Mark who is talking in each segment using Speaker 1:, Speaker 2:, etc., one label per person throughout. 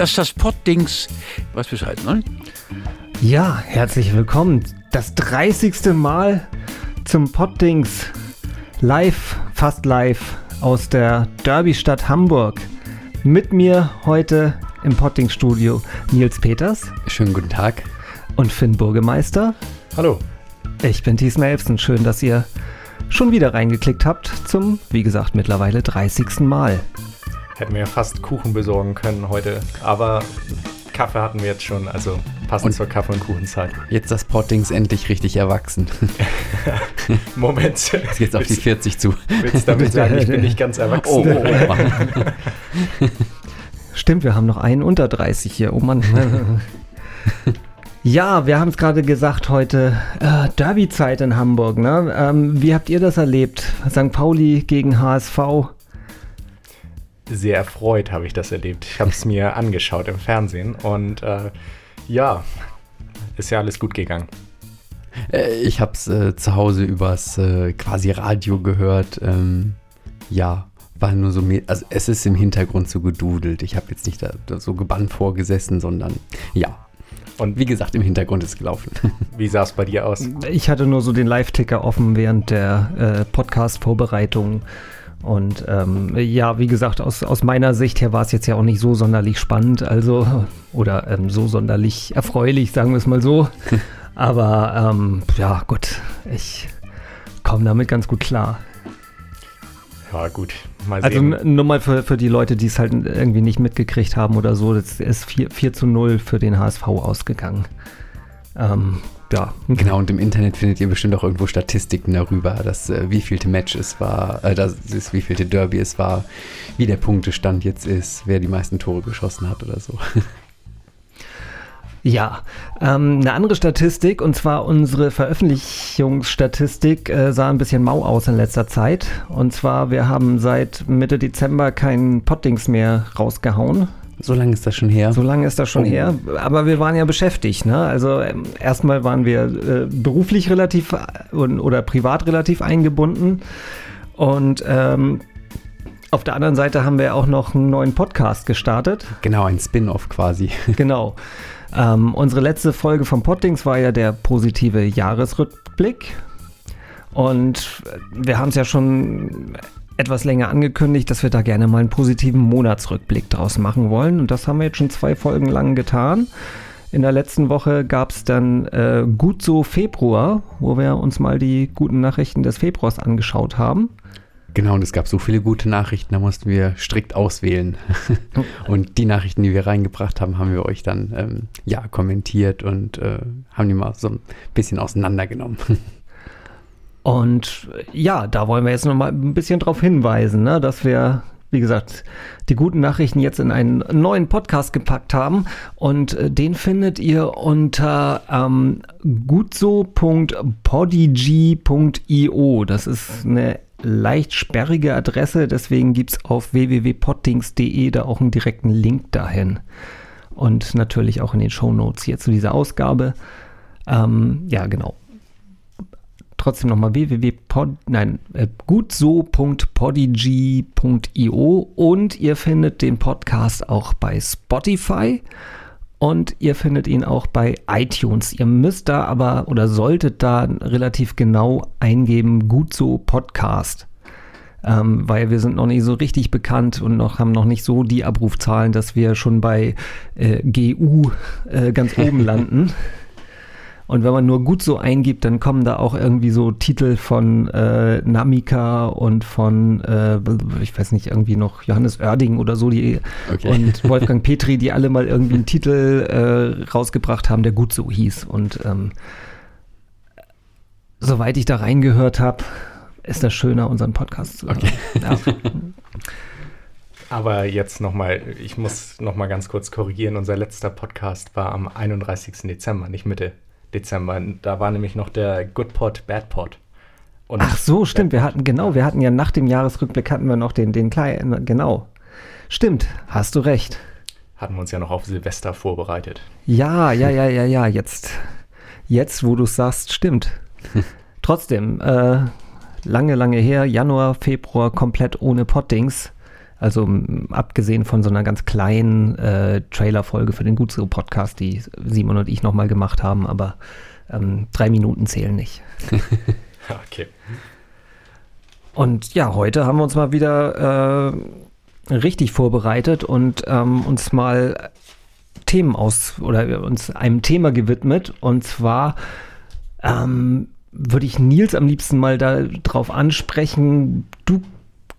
Speaker 1: Das ist das Poddings. Was Bescheid, ne?
Speaker 2: Ja, herzlich willkommen. Das 30. Mal zum Poddings. Live, fast live aus der Derby-Stadt Hamburg. Mit mir heute im Poddings-Studio Nils Peters.
Speaker 3: Schönen guten Tag.
Speaker 2: Und Finn Burgemeister.
Speaker 4: Hallo.
Speaker 2: Ich bin Thies Melfsen. Schön, dass ihr schon wieder reingeklickt habt zum, wie gesagt, mittlerweile 30. Mal.
Speaker 4: Hätten wir ja fast Kuchen besorgen können heute, aber Kaffee hatten wir jetzt schon, also passend und zur Kaffee- und Kuchenzeit.
Speaker 3: Jetzt das Pottings endlich richtig erwachsen.
Speaker 4: Moment.
Speaker 3: Jetzt geht's auf die 40 zu.
Speaker 4: Willst du damit sagen, ich bin nicht ganz erwachsen? Oh, oh,
Speaker 2: oh. Stimmt, wir haben noch einen unter 30 hier. Oh Mann. Ja, wir haben es gerade gesagt heute, äh, Derby-Zeit in Hamburg. Ne? Ähm, wie habt ihr das erlebt? St. Pauli gegen HSV?
Speaker 4: Sehr erfreut habe ich das erlebt. Ich habe es mir angeschaut im Fernsehen und äh, ja, ist ja alles gut gegangen.
Speaker 3: Äh, ich habe es äh, zu Hause übers äh, quasi Radio gehört. Ähm, ja, war nur so, also es ist im Hintergrund so gedudelt. Ich habe jetzt nicht da, da so gebannt vorgesessen, sondern ja, und wie gesagt, im Hintergrund ist gelaufen.
Speaker 4: Wie sah es bei dir aus?
Speaker 2: Ich hatte nur so den Live-Ticker offen während der äh, Podcast-Vorbereitung. Und ähm, ja, wie gesagt, aus, aus meiner Sicht her war es jetzt ja auch nicht so sonderlich spannend, also oder ähm, so sonderlich erfreulich, sagen wir es mal so. Aber ähm, ja, gut, ich komme damit ganz gut klar.
Speaker 4: Ja, gut.
Speaker 2: Mal also nur mal für, für die Leute, die es halt irgendwie nicht mitgekriegt haben oder so, das ist 4, 4 zu 0 für den HSV ausgegangen.
Speaker 3: Ähm, ja. Genau, und im Internet findet ihr bestimmt auch irgendwo Statistiken darüber, dass äh, wievielte Match es war, äh, das ist, wievielte Derby es war, wie der Punktestand jetzt ist, wer die meisten Tore geschossen hat oder so.
Speaker 2: Ja, ähm, eine andere Statistik, und zwar unsere Veröffentlichungsstatistik äh, sah ein bisschen mau aus in letzter Zeit. Und zwar, wir haben seit Mitte Dezember keinen Pottings mehr rausgehauen.
Speaker 3: So lange ist das schon her.
Speaker 2: So lange ist das schon oh. her. Aber wir waren ja beschäftigt. Ne? Also ähm, erstmal waren wir äh, beruflich relativ äh, oder privat relativ eingebunden. Und ähm, auf der anderen Seite haben wir auch noch einen neuen Podcast gestartet.
Speaker 3: Genau, ein Spin-off quasi.
Speaker 2: Genau. Ähm, unsere letzte Folge vom Pottings war ja der positive Jahresrückblick. Und wir haben es ja schon etwas länger angekündigt, dass wir da gerne mal einen positiven Monatsrückblick draus machen wollen. Und das haben wir jetzt schon zwei Folgen lang getan. In der letzten Woche gab es dann äh, Gut so Februar, wo wir uns mal die guten Nachrichten des Februars angeschaut haben.
Speaker 3: Genau, und es gab so viele gute Nachrichten, da mussten wir strikt auswählen. und die Nachrichten, die wir reingebracht haben, haben wir euch dann ähm, ja kommentiert und äh, haben die mal so ein bisschen auseinandergenommen.
Speaker 2: Und ja, da wollen wir jetzt noch mal ein bisschen darauf hinweisen, ne, dass wir, wie gesagt, die guten Nachrichten jetzt in einen neuen Podcast gepackt haben. Und äh, den findet ihr unter ähm, gutso.podigy.io. Das ist eine leicht sperrige Adresse, deswegen gibt es auf www.pottings.de da auch einen direkten Link dahin. Und natürlich auch in den Show Notes hier zu dieser Ausgabe. Ähm, ja, genau. Trotzdem nochmal www.pod, nein, äh, und ihr findet den Podcast auch bei Spotify und ihr findet ihn auch bei iTunes. Ihr müsst da aber oder solltet da relativ genau eingeben, gut so Podcast. Ähm, weil wir sind noch nicht so richtig bekannt und noch, haben noch nicht so die Abrufzahlen, dass wir schon bei äh, GU äh, ganz oben landen. Und wenn man nur gut so eingibt, dann kommen da auch irgendwie so Titel von äh, Namika und von, äh, ich weiß nicht, irgendwie noch Johannes Oerding oder so, die okay. und Wolfgang Petri, die alle mal irgendwie einen Titel äh, rausgebracht haben, der gut so hieß. Und ähm, soweit ich da reingehört habe, ist das schöner, unseren Podcast zu hören. Okay. Ja.
Speaker 4: Aber jetzt nochmal, ich muss nochmal ganz kurz korrigieren. Unser letzter Podcast war am 31. Dezember, nicht Mitte Dezember. Da war nämlich noch der Good Pod, Bad Pod.
Speaker 2: Und Ach so, stimmt. Wir hatten, genau, wir hatten ja nach dem Jahresrückblick hatten wir noch den, den kleinen, genau. Stimmt, hast du recht.
Speaker 4: Hatten wir uns ja noch auf Silvester vorbereitet.
Speaker 2: Ja, ja, ja, ja, ja, jetzt, jetzt, wo du es sagst, stimmt. Trotzdem, äh, lange, lange her, Januar, Februar, komplett ohne Pottings. Also abgesehen von so einer ganz kleinen äh, Trailer-Folge für den Gutsro-Podcast, die Simon und ich nochmal gemacht haben, aber ähm, drei Minuten zählen nicht.
Speaker 4: Okay.
Speaker 2: Und ja, heute haben wir uns mal wieder äh, richtig vorbereitet und ähm, uns mal Themen aus oder uns einem Thema gewidmet. Und zwar ähm, würde ich Nils am liebsten mal darauf ansprechen. Du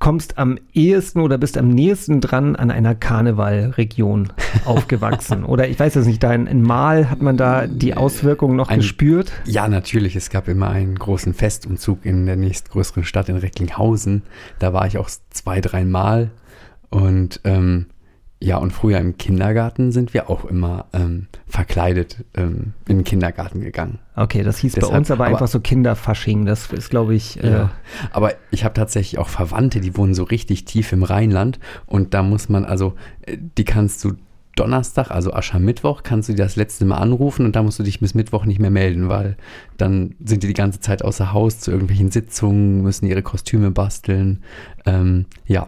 Speaker 2: kommst am ehesten oder bist am nächsten dran an einer Karnevalregion aufgewachsen. oder ich weiß es nicht, da in, in Mal hat man da die Auswirkungen noch
Speaker 3: Ein-
Speaker 2: gespürt.
Speaker 3: Ja, natürlich. Es gab immer einen großen Festumzug in der nächstgrößeren Stadt in Recklinghausen. Da war ich auch zwei, dreimal. Und ähm, ja, und früher im Kindergarten sind wir auch immer ähm, verkleidet ähm, in den Kindergarten gegangen.
Speaker 2: Okay, das hieß bei
Speaker 3: Deshalb-
Speaker 2: uns aber,
Speaker 3: aber-
Speaker 2: einfach so Kinderfasching. Das ist, glaube ich, äh,
Speaker 3: Ja. Aber ich habe tatsächlich auch Verwandte, die wohnen so richtig tief im Rheinland. Und da muss man, also, äh, die kannst du Donnerstag, also Aschermittwoch, kannst du die das letzte Mal anrufen und da musst du dich bis Mittwoch nicht mehr melden, weil dann sind die die ganze Zeit außer Haus zu irgendwelchen Sitzungen, müssen ihre Kostüme basteln. Ähm, ja.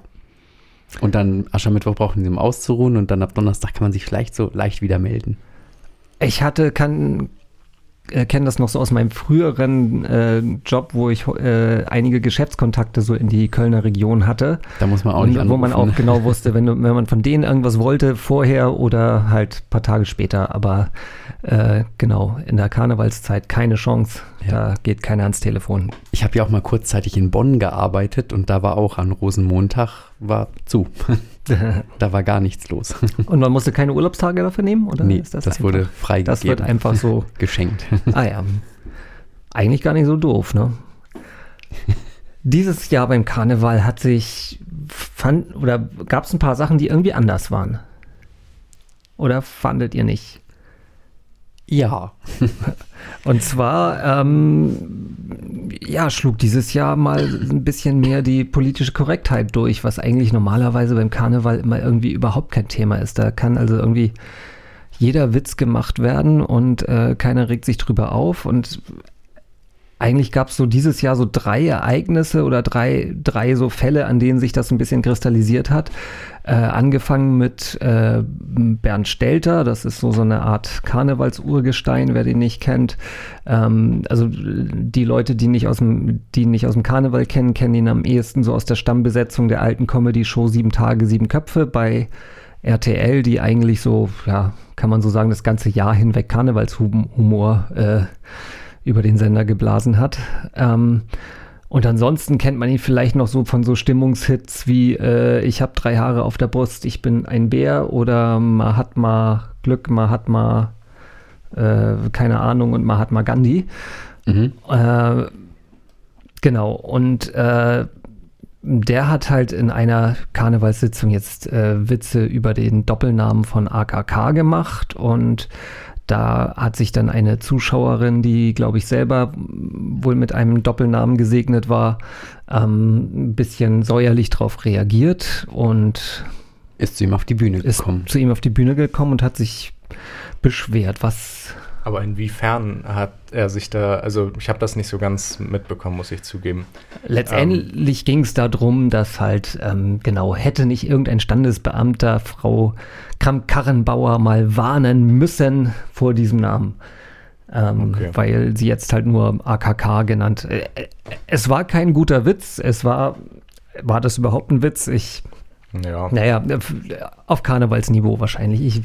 Speaker 3: Und dann Aschermittwoch brauchen sie, um auszuruhen und dann ab Donnerstag kann man sich vielleicht so leicht wieder melden.
Speaker 2: Ich hatte, kann, äh, kenne das noch so aus meinem früheren äh, Job, wo ich äh, einige Geschäftskontakte so in die Kölner Region hatte.
Speaker 3: Da muss man auch nicht
Speaker 2: wo man auch
Speaker 3: anrufen.
Speaker 2: genau wusste, wenn, wenn man von denen irgendwas wollte, vorher oder halt ein paar Tage später. Aber äh, genau, in der Karnevalszeit keine Chance.
Speaker 3: Ja.
Speaker 2: Da geht keiner ans Telefon.
Speaker 3: Ich habe ja auch mal kurzzeitig in Bonn gearbeitet und da war auch an Rosenmontag war zu. da war gar nichts los.
Speaker 2: Und man musste keine Urlaubstage dafür nehmen? Oder
Speaker 3: nee, das,
Speaker 2: das,
Speaker 3: wurde freigegeben.
Speaker 2: Das wird einfach so.
Speaker 3: geschenkt.
Speaker 2: Ah ja. Eigentlich gar nicht so doof, ne? Dieses Jahr beim Karneval hat sich fand oder gab es ein paar Sachen, die irgendwie anders waren. Oder fandet ihr nicht?
Speaker 3: Ja.
Speaker 2: Und zwar, ähm, ja, schlug dieses Jahr mal ein bisschen mehr die politische Korrektheit durch, was eigentlich normalerweise beim Karneval immer irgendwie überhaupt kein Thema ist. Da kann also irgendwie jeder Witz gemacht werden und äh, keiner regt sich drüber auf. Und eigentlich gab es so dieses Jahr so drei Ereignisse oder drei, drei so Fälle, an denen sich das ein bisschen kristallisiert hat. Äh, angefangen mit äh, Bernd Stelter, das ist so, so eine Art Karnevalsurgestein, wer den nicht kennt. Ähm, also die Leute, die nicht, aus dem, die nicht aus dem Karneval kennen, kennen ihn am ehesten so aus der Stammbesetzung der alten Comedy-Show Sieben Tage, Sieben Köpfe bei RTL, die eigentlich so, ja, kann man so sagen, das ganze Jahr hinweg Karnevalshumor äh, über den Sender geblasen hat. Ähm, und ansonsten kennt man ihn vielleicht noch so von so Stimmungshits wie äh, Ich habe drei Haare auf der Brust, ich bin ein Bär oder Mahatma Glück, Mahatma, äh, keine Ahnung, und Mahatma Gandhi.
Speaker 3: Mhm.
Speaker 2: Äh, genau, und äh, der hat halt in einer Karnevalssitzung jetzt äh, Witze über den Doppelnamen von AKK gemacht und da hat sich dann eine Zuschauerin, die, glaube ich, selber wohl mit einem Doppelnamen gesegnet war, ähm, ein bisschen säuerlich darauf reagiert und
Speaker 3: Ist zu ihm auf die Bühne
Speaker 2: ist
Speaker 3: gekommen.
Speaker 2: zu ihm auf die Bühne gekommen und hat sich beschwert, was
Speaker 4: Aber inwiefern hat er sich da, also ich habe das nicht so ganz mitbekommen, muss ich zugeben.
Speaker 2: Letztendlich ging es darum, dass halt, ähm, genau, hätte nicht irgendein Standesbeamter Frau Kramp-Karrenbauer mal warnen müssen vor diesem Namen. Ähm,
Speaker 4: Okay.
Speaker 2: Weil sie jetzt halt nur AKK genannt. Äh, äh, es war kein guter Witz. Es war, war das überhaupt ein Witz? Ich,
Speaker 4: Ja.
Speaker 2: naja, auf Karnevalsniveau wahrscheinlich.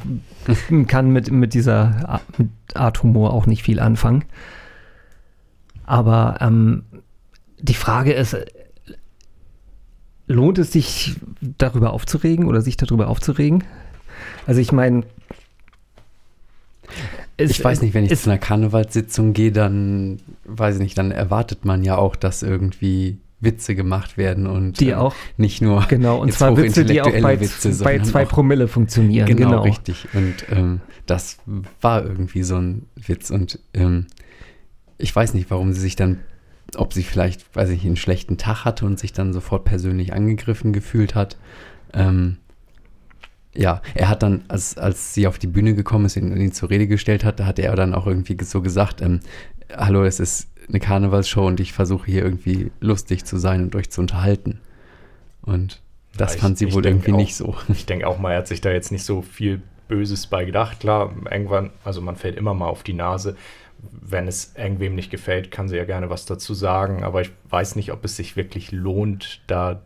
Speaker 2: Ich kann mit, mit dieser Art- Humor auch nicht viel anfangen. Aber ähm, die Frage ist, äh, lohnt es sich darüber aufzuregen oder sich darüber aufzuregen? Also ich meine,
Speaker 3: Ich weiß nicht, wenn ich
Speaker 2: es-
Speaker 3: zu einer Karnevalssitzung gehe, dann weiß ich nicht, dann erwartet man ja auch, dass irgendwie Witze gemacht werden und
Speaker 2: Die
Speaker 3: ähm,
Speaker 2: auch.
Speaker 3: nicht nur
Speaker 2: Genau, und zwar Witze, die auch bei,
Speaker 3: Witze,
Speaker 2: bei zwei Promille funktionieren.
Speaker 3: Genau,
Speaker 2: Genau,
Speaker 3: richtig. Und ähm, das war irgendwie so ein Witz. Und ähm, ich weiß nicht, warum sie sich dann, ob sie vielleicht, weiß ich, einen schlechten Tag hatte und sich dann sofort persönlich angegriffen gefühlt hat. Ähm, ja, er hat dann, als, als sie auf die Bühne gekommen ist und ihn zur Rede gestellt hat, da hat er dann auch irgendwie so gesagt, ähm, hallo, es ist eine Karnevalsshow und ich versuche hier irgendwie lustig zu sein und euch zu unterhalten. Und Das
Speaker 4: Ich-
Speaker 3: fand sie
Speaker 4: ich
Speaker 3: wohl irgendwie
Speaker 4: auch-
Speaker 3: nicht so.
Speaker 4: Ich denke auch mal, er hat sich da jetzt nicht so viel Böses bei gedacht. Klar, irgendwann, also man fällt immer mal auf die Nase. Wenn es irgendwem nicht gefällt, kann sie ja gerne was dazu sagen. Aber ich weiß nicht, ob es sich wirklich lohnt, da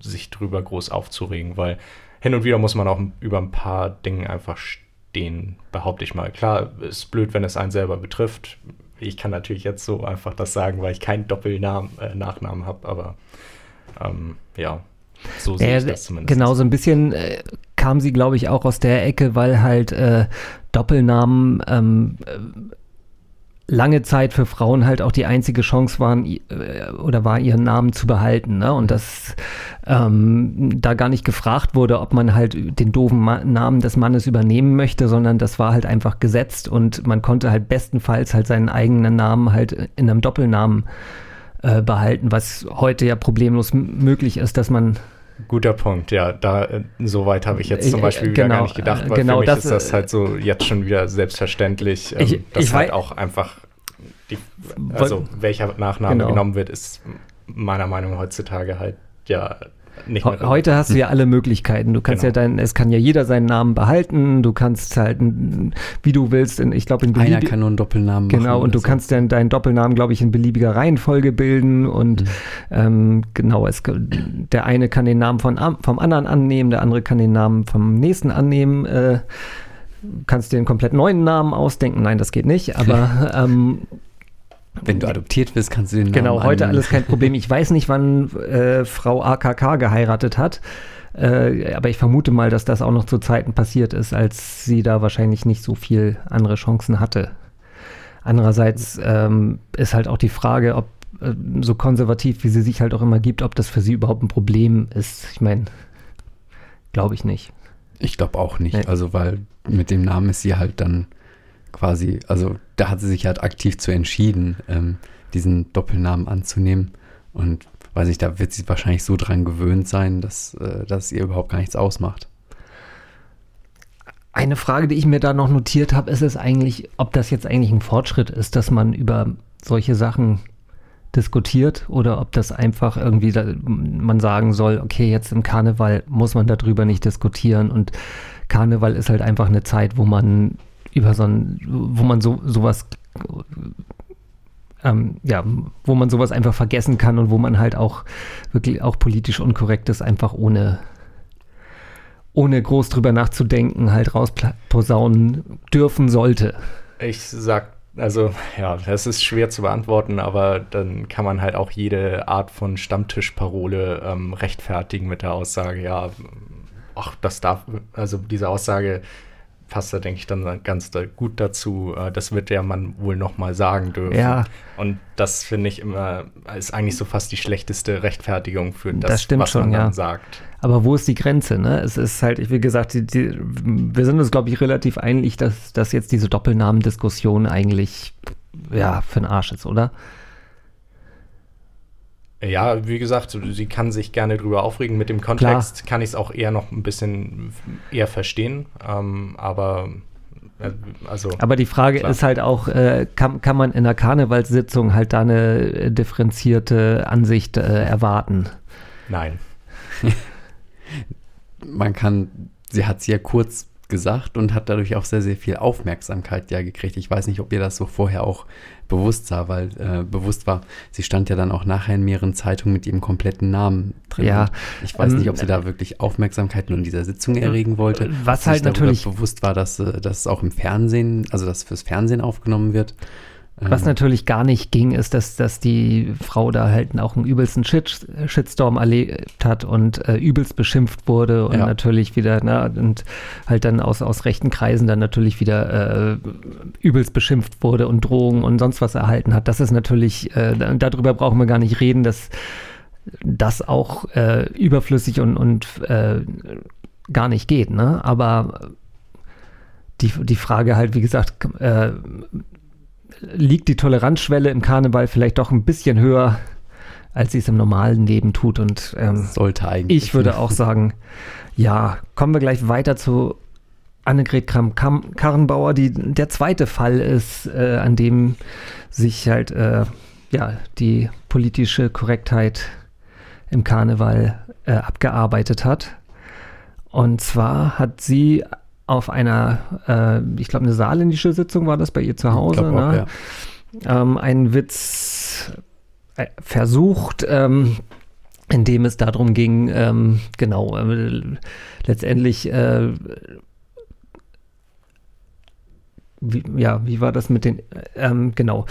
Speaker 4: sich drüber groß aufzuregen, weil hin und wieder muss man auch über ein paar Dinge einfach stehen, behaupte ich mal. Klar, ist blöd, wenn es einen selber betrifft. Ich kann natürlich jetzt so einfach das sagen, weil ich keinen Doppelnamen, äh, Nachnamen habe, aber ähm, ja, so sehe
Speaker 2: Ja,
Speaker 4: ich das zumindest.
Speaker 2: genau, so ein bisschen äh, kam sie, glaube ich, auch aus der Ecke, weil halt äh, Doppelnamen ähm, äh, lange Zeit für Frauen halt auch die einzige Chance waren äh, oder war, ihren Namen zu behalten. Ne? Und dass ähm, da gar nicht gefragt wurde, ob man halt den doofen Ma Namen des Mannes übernehmen möchte, sondern das war halt einfach gesetzt und man konnte halt bestenfalls halt seinen eigenen Namen halt in einem Doppelnamen äh, behalten, was heute ja problemlos möglich ist, dass man
Speaker 4: Guter Punkt, ja. Da, äh, so weit habe ich jetzt
Speaker 2: Äh,
Speaker 4: zum Beispiel wieder
Speaker 2: genau,
Speaker 4: gar nicht gedacht,
Speaker 2: äh,
Speaker 4: weil
Speaker 2: genau
Speaker 4: für mich
Speaker 2: das,
Speaker 4: ist das
Speaker 2: äh,
Speaker 4: halt so jetzt schon wieder selbstverständlich, ähm,
Speaker 2: Ich-
Speaker 4: dass
Speaker 2: ich
Speaker 4: halt auch einfach die, also welcher Nachname
Speaker 2: Genau.
Speaker 4: genommen wird, ist meiner Meinung nach heutzutage halt ja nicht
Speaker 2: He- Heute hast du ja alle Möglichkeiten. Du kannst
Speaker 4: Genau.
Speaker 2: ja deinen, es kann ja jeder seinen Namen behalten. Du kannst halt, wie du willst, in, ich glaube in
Speaker 3: Einer
Speaker 2: beliebig-
Speaker 3: kann nur einen Doppelnamen machen.
Speaker 2: Genau, und du
Speaker 3: so.
Speaker 2: kannst dann deinen Doppelnamen, glaube ich, in beliebiger Reihenfolge bilden. Und
Speaker 3: Mhm.
Speaker 2: ähm, genau, es, der eine kann den Namen von, vom anderen annehmen, der andere kann den Namen vom nächsten annehmen. Äh, kannst dir einen komplett neuen Namen ausdenken. Nein, das geht nicht. Aber ähm,
Speaker 3: Wenn du adoptiert wirst, kannst du den Namen
Speaker 2: Genau, heute
Speaker 3: annehmen.
Speaker 2: alles kein Problem. Ich weiß nicht, wann äh, Frau AKK geheiratet hat, äh, aber ich vermute mal, dass das auch noch zu Zeiten passiert ist, als sie da wahrscheinlich nicht so viel andere Chancen hatte. Andererseits ähm, ist halt auch die Frage, ob äh, so konservativ, wie sie sich halt auch immer gibt, ob das für sie überhaupt ein Problem ist. Ich meine, glaube ich nicht.
Speaker 3: Ich glaube auch nicht.
Speaker 2: Nee.
Speaker 3: Also, weil mit dem Namen ist sie halt dann quasi, also da hat sie sich halt aktiv zu entschieden, ähm, diesen Doppelnamen anzunehmen. Und weiß ich, da wird sie wahrscheinlich so dran gewöhnt sein, dass äh, das ihr überhaupt gar nichts ausmacht.
Speaker 2: Eine Frage, die ich mir da noch notiert habe, ist es eigentlich, ob das jetzt eigentlich ein Fortschritt ist, dass man über solche Sachen diskutiert oder ob das einfach irgendwie da, man sagen soll, okay, jetzt im Karneval muss man darüber nicht diskutieren und Karneval ist halt einfach eine Zeit, wo man über so ein, wo man so sowas ähm, ja, wo man sowas einfach vergessen kann und wo man halt auch wirklich auch politisch unkorrektes einfach ohne ohne groß drüber nachzudenken, halt rausposaunen dürfen sollte.
Speaker 4: Ich sag, also ja, das ist schwer zu beantworten, aber dann kann man halt auch jede Art von Stammtischparole ähm, rechtfertigen mit der Aussage, ja, ach, das darf, also diese Aussage passt da, denke ich, dann ganz da gut dazu. Äh, das wird der Mann wohl noch mal sagen dürfen.
Speaker 2: Ja.
Speaker 4: Und das finde ich immer, ist eigentlich so fast die schlechteste Rechtfertigung für das,
Speaker 2: Das stimmt
Speaker 4: was
Speaker 2: schon,
Speaker 4: man dann
Speaker 2: ja.
Speaker 4: sagt.
Speaker 2: Aber wo ist die Grenze? Ne? Es ist halt, wie gesagt, die, die, wir sind uns, glaube ich, relativ einig, dass, dass jetzt diese Doppelnamendiskussion eigentlich ja für den Arsch ist, oder?
Speaker 4: Ja, wie gesagt, sie kann sich gerne drüber aufregen. Mit dem Kontext kann ich es auch eher noch ein bisschen eher verstehen. Ähm, aber äh, also
Speaker 2: Aber die Frage
Speaker 4: Klar.
Speaker 2: ist halt auch, äh, kann, kann man in einer Karnevalssitzung halt da eine äh, differenzierte Ansicht äh, erwarten?
Speaker 4: nein.
Speaker 3: Man kann, sie hat es ja kurz gesagt und hat dadurch auch sehr, sehr viel Aufmerksamkeit ja gekriegt. Ich weiß nicht, ob ihr das so vorher auch bewusst sah, weil äh, bewusst war, sie stand ja dann auch nachher in mehreren Zeitungen mit ihrem kompletten Namen drin.
Speaker 2: Ja,
Speaker 3: ich weiß
Speaker 2: ähm,
Speaker 3: nicht, ob sie da wirklich Aufmerksamkeit nur in dieser Sitzung erregen wollte.
Speaker 2: Was
Speaker 3: ob
Speaker 2: halt natürlich-
Speaker 3: bewusst war, dass, äh, dass es auch im Fernsehen, also dass fürs Fernsehen aufgenommen wird.
Speaker 2: Was
Speaker 3: Ähm,
Speaker 2: natürlich gar nicht ging, ist, dass, dass die Frau da halt auch einen übelsten Shit, Shitstorm erlebt hat und äh, übelst beschimpft wurde und
Speaker 3: Ja.
Speaker 2: natürlich wieder, na, und halt dann aus, aus rechten Kreisen dann natürlich wieder äh, übelst beschimpft wurde und Drohungen und sonst was erhalten hat. Das ist natürlich, äh, da- darüber brauchen wir gar nicht reden, dass das auch äh, überflüssig und, und äh, gar nicht geht, ne? Aber die, die Frage halt, wie gesagt, äh, liegt die Toleranzschwelle im Karneval vielleicht doch ein bisschen höher, als sie es im normalen Leben tut. Und ähm,
Speaker 3: sollte eigentlich.
Speaker 2: ich würde auch sagen, ja, kommen wir gleich weiter zu Annegret Kramp-Karrenbauer, die der zweite Fall ist, äh, an dem sich halt äh, ja, die politische Korrektheit im Karneval äh, abgearbeitet hat. Und zwar hat sie auf einer, äh, ich glaube, eine saarländische Sitzung war das bei ihr zu Hause,
Speaker 3: glaub auch,
Speaker 2: ne? ähm, einen Witz äh, versucht, ähm, in dem es darum ging, ähm, genau, äh, letztendlich, äh, wie, ja, wie war das mit den, ähm, genau,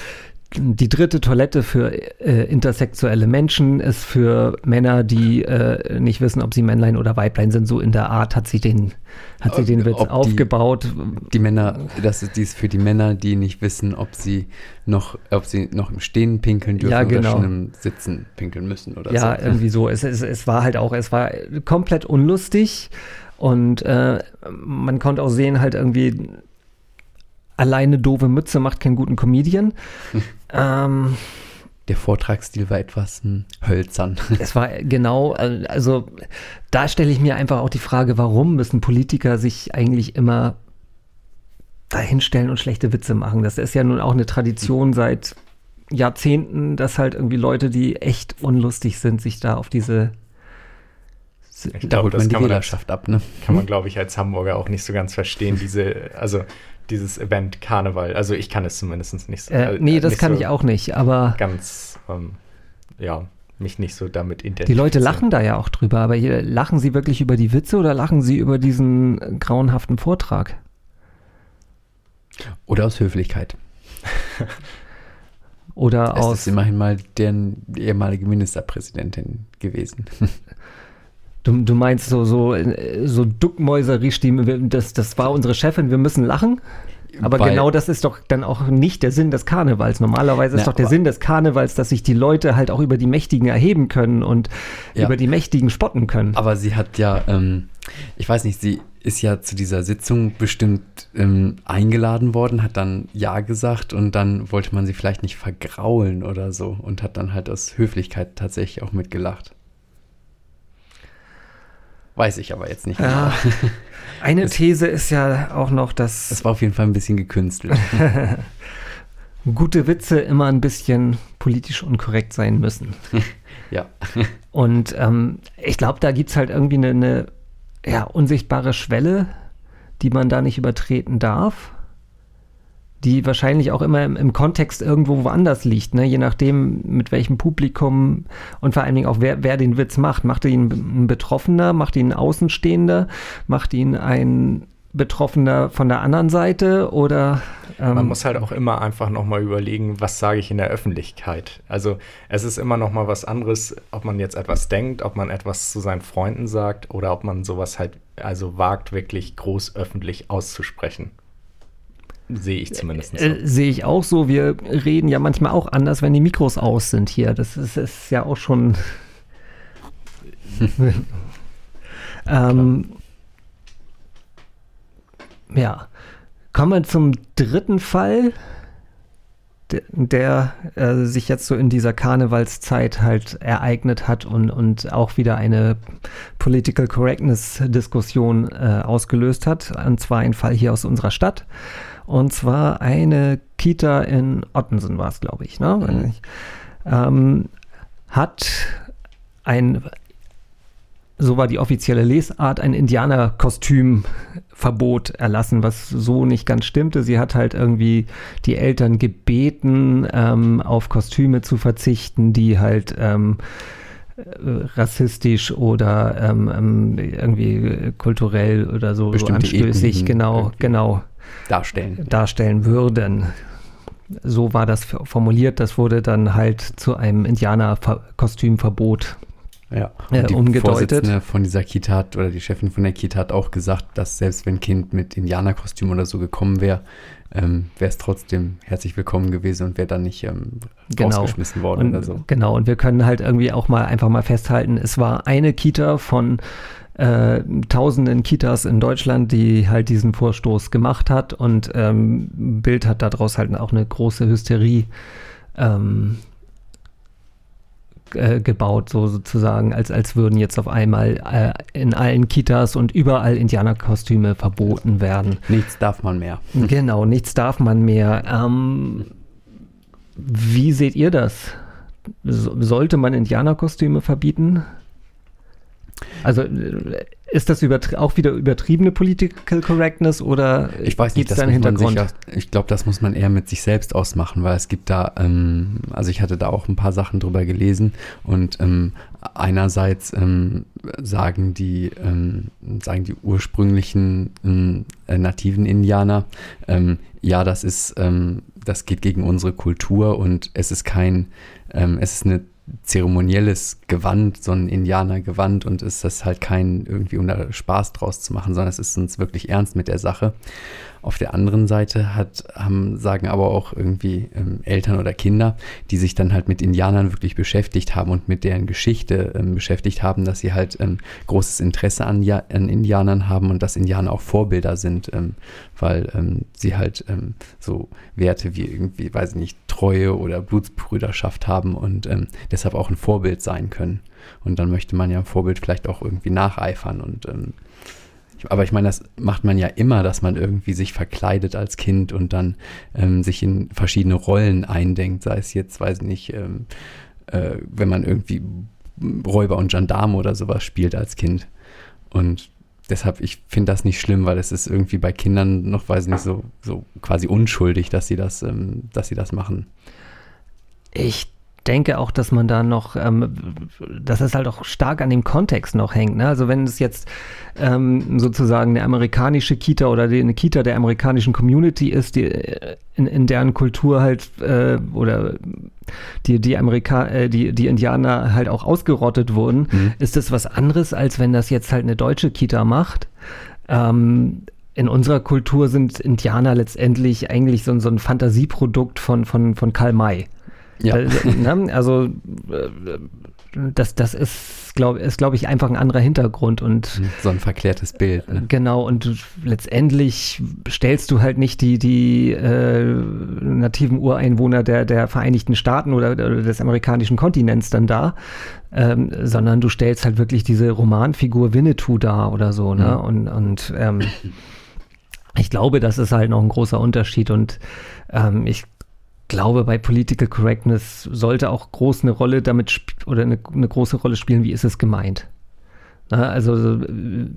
Speaker 2: die dritte Toilette für äh, intersexuelle Menschen ist für Männer, die äh, nicht wissen, ob sie Männlein oder Weiblein sind. So in der Art hat sie den, hat sie den Witz
Speaker 3: Ob die-
Speaker 2: aufgebaut.
Speaker 3: Die Männer, das ist dies für die Männer, die nicht wissen, ob sie noch, ob sie noch im Stehen pinkeln dürfen
Speaker 2: Ja,
Speaker 3: oder
Speaker 2: genau.
Speaker 3: schon im Sitzen pinkeln müssen oder
Speaker 2: Ja,
Speaker 3: so.
Speaker 2: irgendwie so. Es, es, es war halt auch, es war komplett unlustig und äh, man konnte auch sehen, halt irgendwie alleine doofe Mütze macht keinen guten Comedian. ähm,
Speaker 3: Der Vortragsstil war etwas hm, hölzern.
Speaker 2: es war genau, also da stelle ich mir einfach auch die Frage, warum müssen Politiker sich eigentlich immer dahinstellen und schlechte Witze machen? Das ist ja nun auch eine Tradition seit Jahrzehnten, dass halt irgendwie Leute, die echt unlustig sind, sich da auf diese
Speaker 4: Ich
Speaker 3: Da
Speaker 4: glaube,
Speaker 3: holt
Speaker 4: das
Speaker 3: man die
Speaker 4: kann man,
Speaker 3: ab, ne?
Speaker 4: kann man, glaube ich, als Hamburger auch nicht so ganz verstehen, diese, also dieses Event Karneval. Also ich kann es zumindest nicht so.
Speaker 2: Äh, nee, das
Speaker 4: nicht
Speaker 2: kann
Speaker 4: so
Speaker 2: ich auch nicht, aber
Speaker 4: Ganz, ähm, ja, mich nicht so damit
Speaker 2: die
Speaker 4: identifizieren.
Speaker 2: Leute lachen da ja auch drüber, aber hier, lachen sie wirklich über die Witze oder lachen sie über diesen äh, grauenhaften Vortrag?
Speaker 3: Oder aus Höflichkeit.
Speaker 2: Oder
Speaker 3: Es
Speaker 2: aus,
Speaker 3: ist immerhin mal deren ehemalige Ministerpräsidentin gewesen.
Speaker 2: du, du meinst so, so, äh, so duckmäuserisch, die, das, das war unsere Chefin, wir müssen lachen? Aber
Speaker 3: Weil-
Speaker 2: genau das ist doch dann auch nicht der Sinn des Karnevals. Normalerweise ist
Speaker 3: Na,
Speaker 2: doch der
Speaker 3: aber-
Speaker 2: Sinn des Karnevals, dass sich die Leute halt auch über die Mächtigen erheben können und
Speaker 3: Ja.
Speaker 2: über die Mächtigen spotten können.
Speaker 3: Aber sie hat ja, ähm, ich weiß nicht, sie ist ja zu dieser Sitzung bestimmt ähm, eingeladen worden, hat dann Ja gesagt und dann wollte man sie vielleicht nicht vergraulen oder so und hat dann halt aus Höflichkeit tatsächlich auch mitgelacht. Weiß ich aber jetzt nicht
Speaker 2: Ja.
Speaker 3: genau.
Speaker 2: Eine These ist ja auch noch, dass
Speaker 3: Es war auf jeden Fall ein bisschen gekünstelt.
Speaker 2: gute Witze immer ein bisschen politisch unkorrekt sein müssen.
Speaker 3: ja.
Speaker 2: Und ähm, ich glaube, da gibt es halt irgendwie eine, eine ja, unsichtbare Schwelle, die man da nicht übertreten darf, die wahrscheinlich auch immer im, im Kontext irgendwo woanders liegt, ne? je nachdem, mit welchem Publikum und vor allen Dingen auch, wer, wer den Witz macht. Macht ihn ein Betroffener, macht ihn ein Außenstehender, macht ihn ein Betroffener von der anderen Seite oder ähm,
Speaker 4: Man muss halt auch immer einfach nochmal überlegen, was sage ich in der Öffentlichkeit. Also es ist immer nochmal was anderes, ob man jetzt etwas denkt, ob man etwas zu seinen Freunden sagt oder ob man sowas halt also wagt, wirklich groß öffentlich auszusprechen. Sehe ich zumindest so.
Speaker 2: Äh, Sehe ich auch so. Wir reden ja manchmal auch anders, wenn die Mikros aus sind hier. Das ist, ist ja auch schon. ähm, ja. Kommen wir zum dritten Fall, der, äh, sich jetzt so in dieser Karnevalszeit halt ereignet hat und, und auch wieder eine Political Correctness-Diskussion äh, ausgelöst hat. Und zwar ein Fall hier aus unserer Stadt. Und zwar eine Kita in Ottensen war es, glaube ich, ne?
Speaker 3: Mhm.
Speaker 2: ähm, hat ein, so war die offizielle Lesart, ein Indianerkostümverbot erlassen, was so nicht ganz stimmte. Sie hat halt irgendwie die Eltern gebeten, ähm, auf Kostüme zu verzichten, die halt ähm, äh, rassistisch oder ähm, ähm, irgendwie kulturell oder so, so anstößig, genau, genau
Speaker 3: Darstellen.
Speaker 2: darstellen würden. So war das formuliert. Das wurde dann halt zu einem Indianerkostümverbot.
Speaker 3: Ja.
Speaker 2: Äh,
Speaker 3: Und die
Speaker 2: umgedeutet.
Speaker 3: Vorsitzende von dieser Kita hat, oder die Chefin von der Kita hat auch gesagt, dass selbst wenn ein Kind mit Indianerkostüm oder so gekommen wäre, ähm, wäre es trotzdem herzlich willkommen gewesen und wäre dann nicht ähm,
Speaker 2: Genau.
Speaker 3: rausgeschmissen worden
Speaker 2: Und,
Speaker 3: oder so.
Speaker 2: Genau, und wir können halt irgendwie auch mal einfach mal festhalten, es war eine Kita von äh, tausenden Kitas in Deutschland, die halt diesen Vorstoß gemacht hat und ähm, Bild hat daraus halt auch eine große Hysterie ähm, äh, gebaut, so sozusagen, als, als würden jetzt auf einmal äh, in allen Kitas und überall Indianerkostüme verboten werden.
Speaker 3: Nichts darf man mehr.
Speaker 2: Genau, nichts darf man mehr. Ähm, wie seht ihr das? so, sollte man Indianerkostüme verbieten? Also äh, ist das auch wieder übertriebene Political Correctness oder
Speaker 3: ich weiß nicht, das da einen Hintergrund? Ja, ich glaube, das muss man eher mit sich selbst ausmachen, weil es gibt da, ähm, also ich hatte da auch ein paar Sachen drüber gelesen und ähm, einerseits ähm, sagen die ähm, sagen die ursprünglichen ähm, äh, nativen Indianer, ähm, ja, das ist das geht gegen unsere Kultur und es ist kein es ist eine zeremonielles Gewand, so ein Indianergewand und ist das halt kein irgendwie um da Spaß draus zu machen, sondern es ist uns wirklich ernst mit der Sache. Auf der anderen Seite hat, haben, sagen aber auch irgendwie ähm, Eltern oder Kinder, die sich dann halt mit Indianern wirklich beschäftigt haben und mit deren Geschichte ähm, beschäftigt haben, dass sie halt ähm, großes Interesse an, ja, an, Indianern haben und dass Indianer auch Vorbilder sind, ähm, weil ähm, sie halt ähm, so Werte wie irgendwie, weiß ich nicht, Treue oder Blutsbrüderschaft haben und deshalb auch ein Vorbild sein können. Und dann möchte man ja ein Vorbild vielleicht auch irgendwie nacheifern und aber ich meine, das macht man ja immer, dass man irgendwie sich verkleidet als Kind und dann ähm, sich in verschiedene Rollen eindenkt, sei es jetzt, weiß ich nicht, ähm, äh, wenn man irgendwie Räuber und Gendarme oder sowas spielt als Kind. Und deshalb, ich finde das nicht schlimm, weil es ist irgendwie bei Kindern noch, weiß ich nicht, so, so quasi unschuldig, dass sie das, ähm, dass sie das machen.
Speaker 2: Ich denke auch, dass man da noch, ähm, dass es halt auch stark an dem Kontext noch hängt. Ne? Also wenn es jetzt ähm, sozusagen eine amerikanische Kita oder die, eine Kita der amerikanischen Community ist, die äh, in, in deren Kultur halt äh, oder die, die Amerika äh, die, die Indianer halt auch ausgerottet wurden, mhm. ist das was anderes, als wenn das jetzt halt eine deutsche Kita macht. Ähm, in unserer Kultur sind Indianer letztendlich eigentlich so, so ein Fantasieprodukt von, von, von Karl May. Ja. ne? Also äh, das, das ist, glaube ist, glaub ich, einfach ein anderer Hintergrund und
Speaker 3: mhm. so ein verklärtes Bild.
Speaker 2: Ne? Genau, und letztendlich stellst du halt nicht die, die äh, nativen Ureinwohner der, der Vereinigten Staaten oder, oder des amerikanischen Kontinents dann dar, ähm, sondern du stellst halt wirklich diese Romanfigur Winnetou dar oder so, ne? Mhm. Und, und ähm, ich glaube, das ist halt noch ein großer Unterschied und ähm, ich glaube, bei Political Correctness sollte auch groß eine Rolle damit oder eine, eine, große Rolle spielen, wie ist es gemeint. Na, also äh,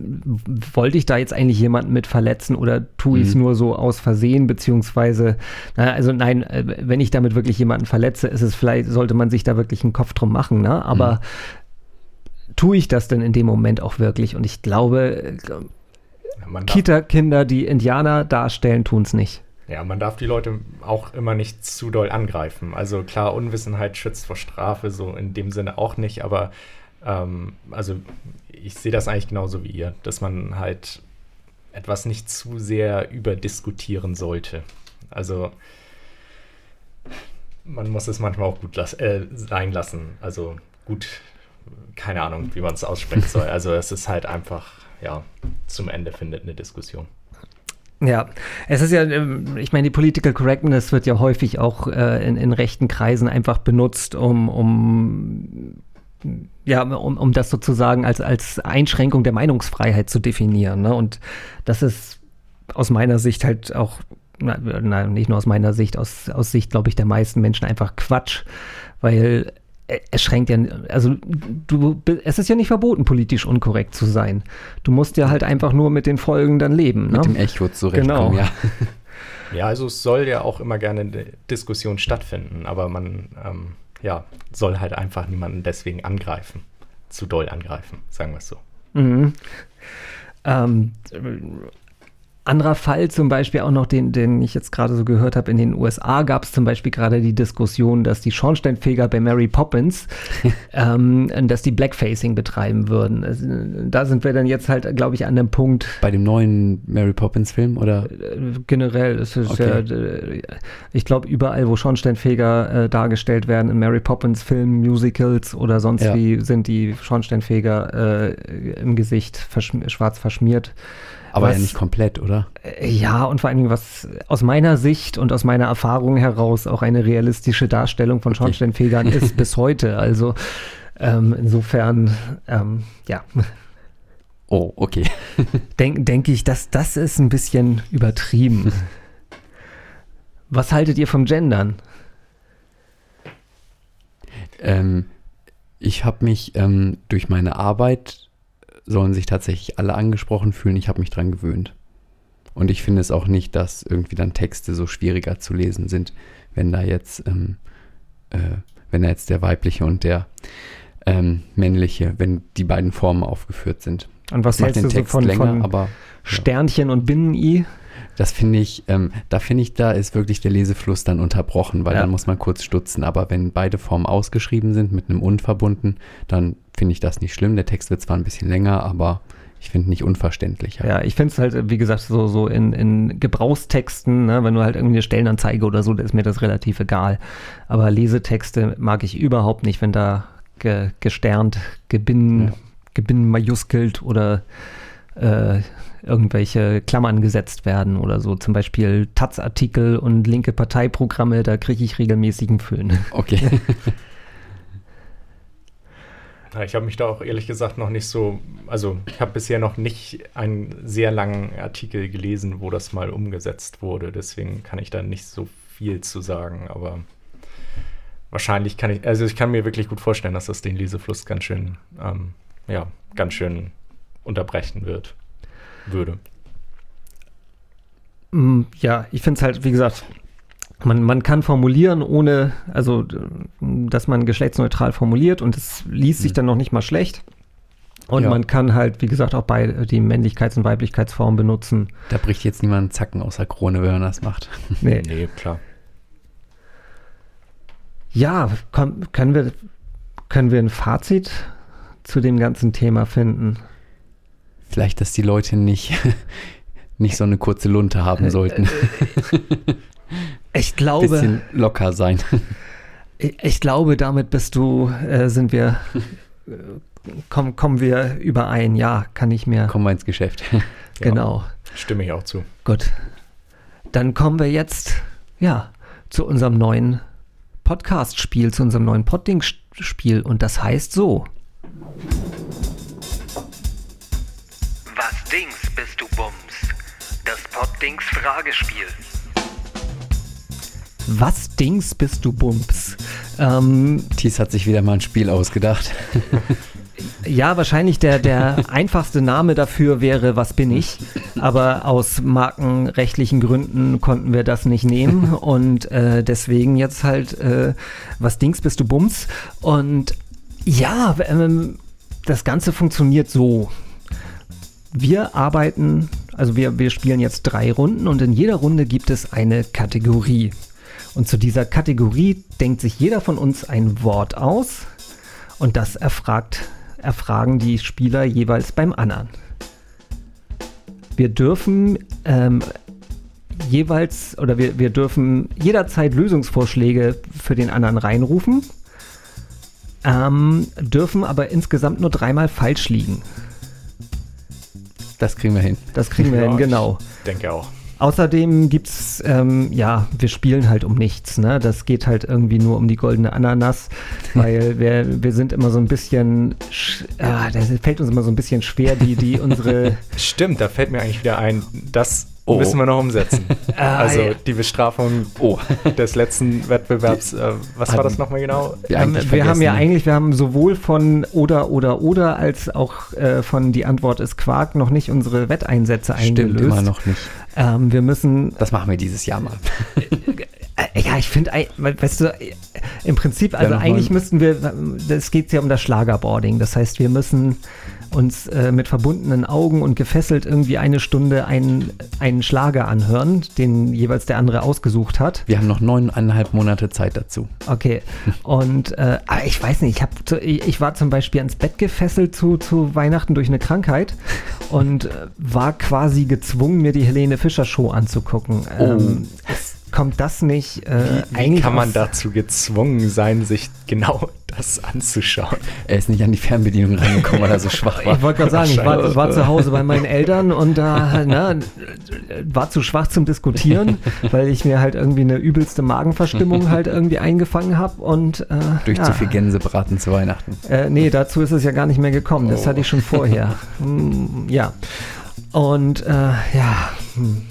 Speaker 2: wollte ich da jetzt eigentlich jemanden mit verletzen oder tue ich es mhm. nur so aus Versehen, beziehungsweise, na, also nein, äh, wenn ich damit wirklich jemanden verletze, ist es vielleicht, sollte man sich da wirklich einen Kopf drum machen, ne? aber mhm. tue ich das denn in dem Moment auch wirklich? Und ich glaube, ja, Kita-Kinder, die Indianer darstellen, tun es nicht.
Speaker 4: Ja, man darf die Leute auch immer nicht zu doll angreifen. Also klar, Unwissenheit schützt vor Strafe, so in dem Sinne auch nicht, aber ähm, also ich sehe das eigentlich genauso wie ihr, dass man halt etwas nicht zu sehr überdiskutieren sollte. Also man muss es manchmal auch gut las äh, sein lassen. Also gut, keine Ahnung, wie man es aussprechen soll. Also es ist halt einfach, ja, zum Ende findet eine Diskussion.
Speaker 2: Ja, es ist ja, ähm, ich meine, die Political Correctness wird ja häufig auch äh, in, in rechten Kreisen einfach benutzt, um, um ja, um, um das sozusagen als, als Einschränkung der Meinungsfreiheit zu definieren. Ne? Und das ist aus meiner Sicht halt auch, na, na, nicht nur aus meiner Sicht, aus, aus Sicht, glaube ich, der meisten Menschen einfach Quatsch, weil es schränkt ja, also du, es ist ja nicht verboten, politisch unkorrekt zu sein. Du musst ja halt einfach nur mit den Folgen dann leben.
Speaker 3: Mit ne? dem Echo zurechtkommen, genau. ja.
Speaker 4: Ja, also es soll ja auch immer gerne eine Diskussion stattfinden, aber man ähm, ja, soll halt einfach niemanden deswegen angreifen. Zu doll angreifen, sagen wir es so. Mhm.
Speaker 2: Ähm, anderer Fall zum Beispiel auch noch, den, den ich jetzt gerade so gehört habe, in den USA gab es zum Beispiel gerade die Diskussion, dass die Schornsteinfeger bei Mary Poppins, ähm, dass die Blackfacing betreiben würden. Also, da sind wir dann jetzt halt, glaube ich, an dem Punkt.
Speaker 3: Bei dem neuen Mary Poppins Film oder?
Speaker 2: Äh, generell, es ist okay. ja, ich glaube, überall, wo Schornsteinfeger äh, dargestellt werden, in Mary Poppins Filmen, Musicals oder sonst ja. wie, sind die Schornsteinfeger äh, im Gesicht verschm schwarz verschmiert.
Speaker 3: Aber was, ja nicht komplett, oder?
Speaker 2: Äh, ja, und vor allen Dingen, was aus meiner Sicht und aus meiner Erfahrung heraus auch eine realistische Darstellung von Schornsteinfegern okay. ist bis heute. Also ähm, insofern, ähm, ja.
Speaker 3: Oh, okay.
Speaker 2: Denke denk ich, dass das ist ein bisschen übertrieben. Was haltet ihr vom Gendern?
Speaker 3: Ähm, ich habe mich ähm, durch meine Arbeit, sollen sich tatsächlich alle angesprochen fühlen, ich habe mich dran gewöhnt. Und ich finde es auch nicht, dass irgendwie dann Texte so schwieriger zu lesen sind, wenn da jetzt, ähm, äh, wenn da jetzt der weibliche und der ähm, männliche, wenn die beiden Formen aufgeführt sind.
Speaker 2: Und was
Speaker 3: Macht
Speaker 2: hältst du
Speaker 3: den
Speaker 2: so
Speaker 3: Text
Speaker 2: von,
Speaker 3: länger,
Speaker 2: von
Speaker 3: aber
Speaker 2: Sternchen und Binnen-I?
Speaker 3: Das finde ich, ähm, da finde ich, da ist wirklich der Lesefluss dann unterbrochen, weil
Speaker 2: Ja.
Speaker 3: dann muss man kurz stutzen. Aber wenn beide Formen ausgeschrieben sind, mit einem und verbunden, dann finde ich das nicht schlimm. Der Text wird zwar ein bisschen länger, aber ich finde nicht unverständlich.
Speaker 2: Ja, ich finde es halt, wie gesagt, so, so in, in Gebrauchstexten, ne, wenn du halt irgendwie eine Stellenanzeige oder so, da ist mir das relativ egal. Aber Lesetexte mag ich überhaupt nicht, wenn da ge, gesternt, gebinn,
Speaker 3: Ja.
Speaker 2: gebinn majuskelt oder äh, irgendwelche Klammern gesetzt werden oder so. Zum Beispiel Taz-Artikel und linke Parteiprogramme, da kriege ich regelmäßigen Föhn.
Speaker 3: Okay.
Speaker 4: Ich habe mich da auch ehrlich gesagt noch nicht so, also ich habe bisher noch nicht einen sehr langen Artikel gelesen, wo das mal umgesetzt wurde. Deswegen kann ich da nicht so viel zu sagen, aber wahrscheinlich kann ich, also ich kann mir wirklich gut vorstellen, dass das den Lesefluss ganz schön, ähm, ja, ganz schön unterbrechen wird, würde.
Speaker 2: Mm, Ja, ich finde es halt, wie gesagt, man, man kann formulieren, ohne, also, dass man geschlechtsneutral formuliert und es liest sich
Speaker 3: Mhm.
Speaker 2: dann noch nicht mal schlecht. Und
Speaker 3: Ja.
Speaker 2: man kann halt, wie gesagt, auch bei die Männlichkeits- und Weiblichkeitsform benutzen.
Speaker 3: da bricht jetzt niemand einen Zacken aus der Krone, wenn man das macht.
Speaker 2: Nee.
Speaker 4: Nee, klar.
Speaker 2: Ja, können wir, können wir ein Fazit zu dem ganzen Thema finden?
Speaker 3: Vielleicht, dass die Leute nicht, nicht so eine kurze Lunte haben sollten.
Speaker 2: Ich glaube,
Speaker 3: Bisschen locker sein.
Speaker 2: ich, glaube, damit bist du, äh, sind wir, äh, komm, kommen wir überein. Ja, kann ich mir,
Speaker 3: Kommen wir ins Geschäft.
Speaker 2: genau.
Speaker 4: Stimme ich auch zu.
Speaker 2: Gut. Dann kommen wir jetzt, ja, zu unserem neuen Podcast-Spiel, zu unserem neuen Podding-Spiel. Und das heißt so.
Speaker 5: Was Dings bist du Bums? Das Poddings Fragespiel.
Speaker 2: Was Dings bist du Bums? Ähm,
Speaker 3: Thies hat sich wieder mal ein Spiel ausgedacht.
Speaker 2: ja, wahrscheinlich der, der einfachste Name dafür wäre Was bin ich? Aber aus markenrechtlichen Gründen konnten wir das nicht nehmen. Und äh, deswegen jetzt halt äh, Was Dings bist du Bums? Und ja, ähm, das Ganze funktioniert so. Wir arbeiten, also wir, wir spielen jetzt drei Runden und in jeder Runde gibt es eine Kategorie. Und zu dieser Kategorie denkt sich jeder von uns ein Wort aus und das erfragt, erfragen die Spieler jeweils beim anderen. Wir dürfen ähm, jeweils oder wir, wir dürfen jederzeit Lösungsvorschläge für den anderen reinrufen, ähm, dürfen aber insgesamt nur dreimal falsch liegen.
Speaker 3: Das kriegen wir hin.
Speaker 2: Das kriegen wir
Speaker 4: Ja,
Speaker 2: hin, genau.
Speaker 4: Ich denke auch.
Speaker 2: Außerdem gibt's, ähm, ja, wir spielen halt um nichts, ne? Das geht halt irgendwie nur um die goldene Ananas, weil wir, wir sind immer so ein bisschen, sch- ah, das fällt uns immer so ein bisschen schwer, die, die unsere,
Speaker 4: Stimmt, da fällt mir eigentlich wieder ein, das
Speaker 3: Oh.
Speaker 4: müssen wir noch umsetzen.
Speaker 2: Ah,
Speaker 4: also
Speaker 2: ja.
Speaker 4: die Bestrafung
Speaker 3: Oh,
Speaker 4: des letzten Wettbewerbs. Äh, was war das nochmal genau?
Speaker 3: wir,
Speaker 2: ähm, wir haben ja eigentlich, wir haben sowohl von oder oder oder als auch äh, von die Antwort ist Quark noch nicht unsere Wetteinsätze
Speaker 3: Stimmt
Speaker 2: eingelöst.
Speaker 3: immer noch nicht.
Speaker 2: Ähm, wir müssen
Speaker 3: Das machen wir dieses Jahr mal.
Speaker 2: Äh, Ja, ich finde, weißt du, im Prinzip, also
Speaker 3: mal-
Speaker 2: eigentlich müssten wir, es geht ja um das Schlagerboarding. Das heißt, wir müssen uns äh, mit verbundenen Augen und gefesselt irgendwie eine Stunde einen, einen Schlager anhören, den jeweils der andere ausgesucht hat.
Speaker 3: Wir haben noch neuneinhalb Monate Zeit dazu.
Speaker 2: Okay. Und äh, aber ich weiß nicht, ich, hab, zu- ich ich war zum Beispiel ans Bett gefesselt zu, zu Weihnachten durch eine Krankheit und äh, war quasi gezwungen, mir die Helene Fischer Show anzugucken. Ähm, es kommt das nicht äh,
Speaker 4: Wie kann man
Speaker 2: aus-
Speaker 4: dazu gezwungen sein, sich genau das anzuschauen?
Speaker 3: Er ist nicht an die Fernbedienung rangekommen, weil er so schwach war.
Speaker 2: Ich wollte gerade sagen, ich war, ich war zu Hause bei meinen Eltern und da ne, war zu schwach zum Diskutieren, weil ich mir halt irgendwie eine übelste Magenverstimmung halt irgendwie eingefangen habe und äh,
Speaker 3: Durch
Speaker 2: ja.
Speaker 3: zu viel Gänsebraten zu Weihnachten.
Speaker 2: Äh, nee, dazu ist es ja gar nicht mehr gekommen. Das
Speaker 4: Oh.
Speaker 2: hatte ich schon vorher. Hm, ja. Und äh, ja, hm.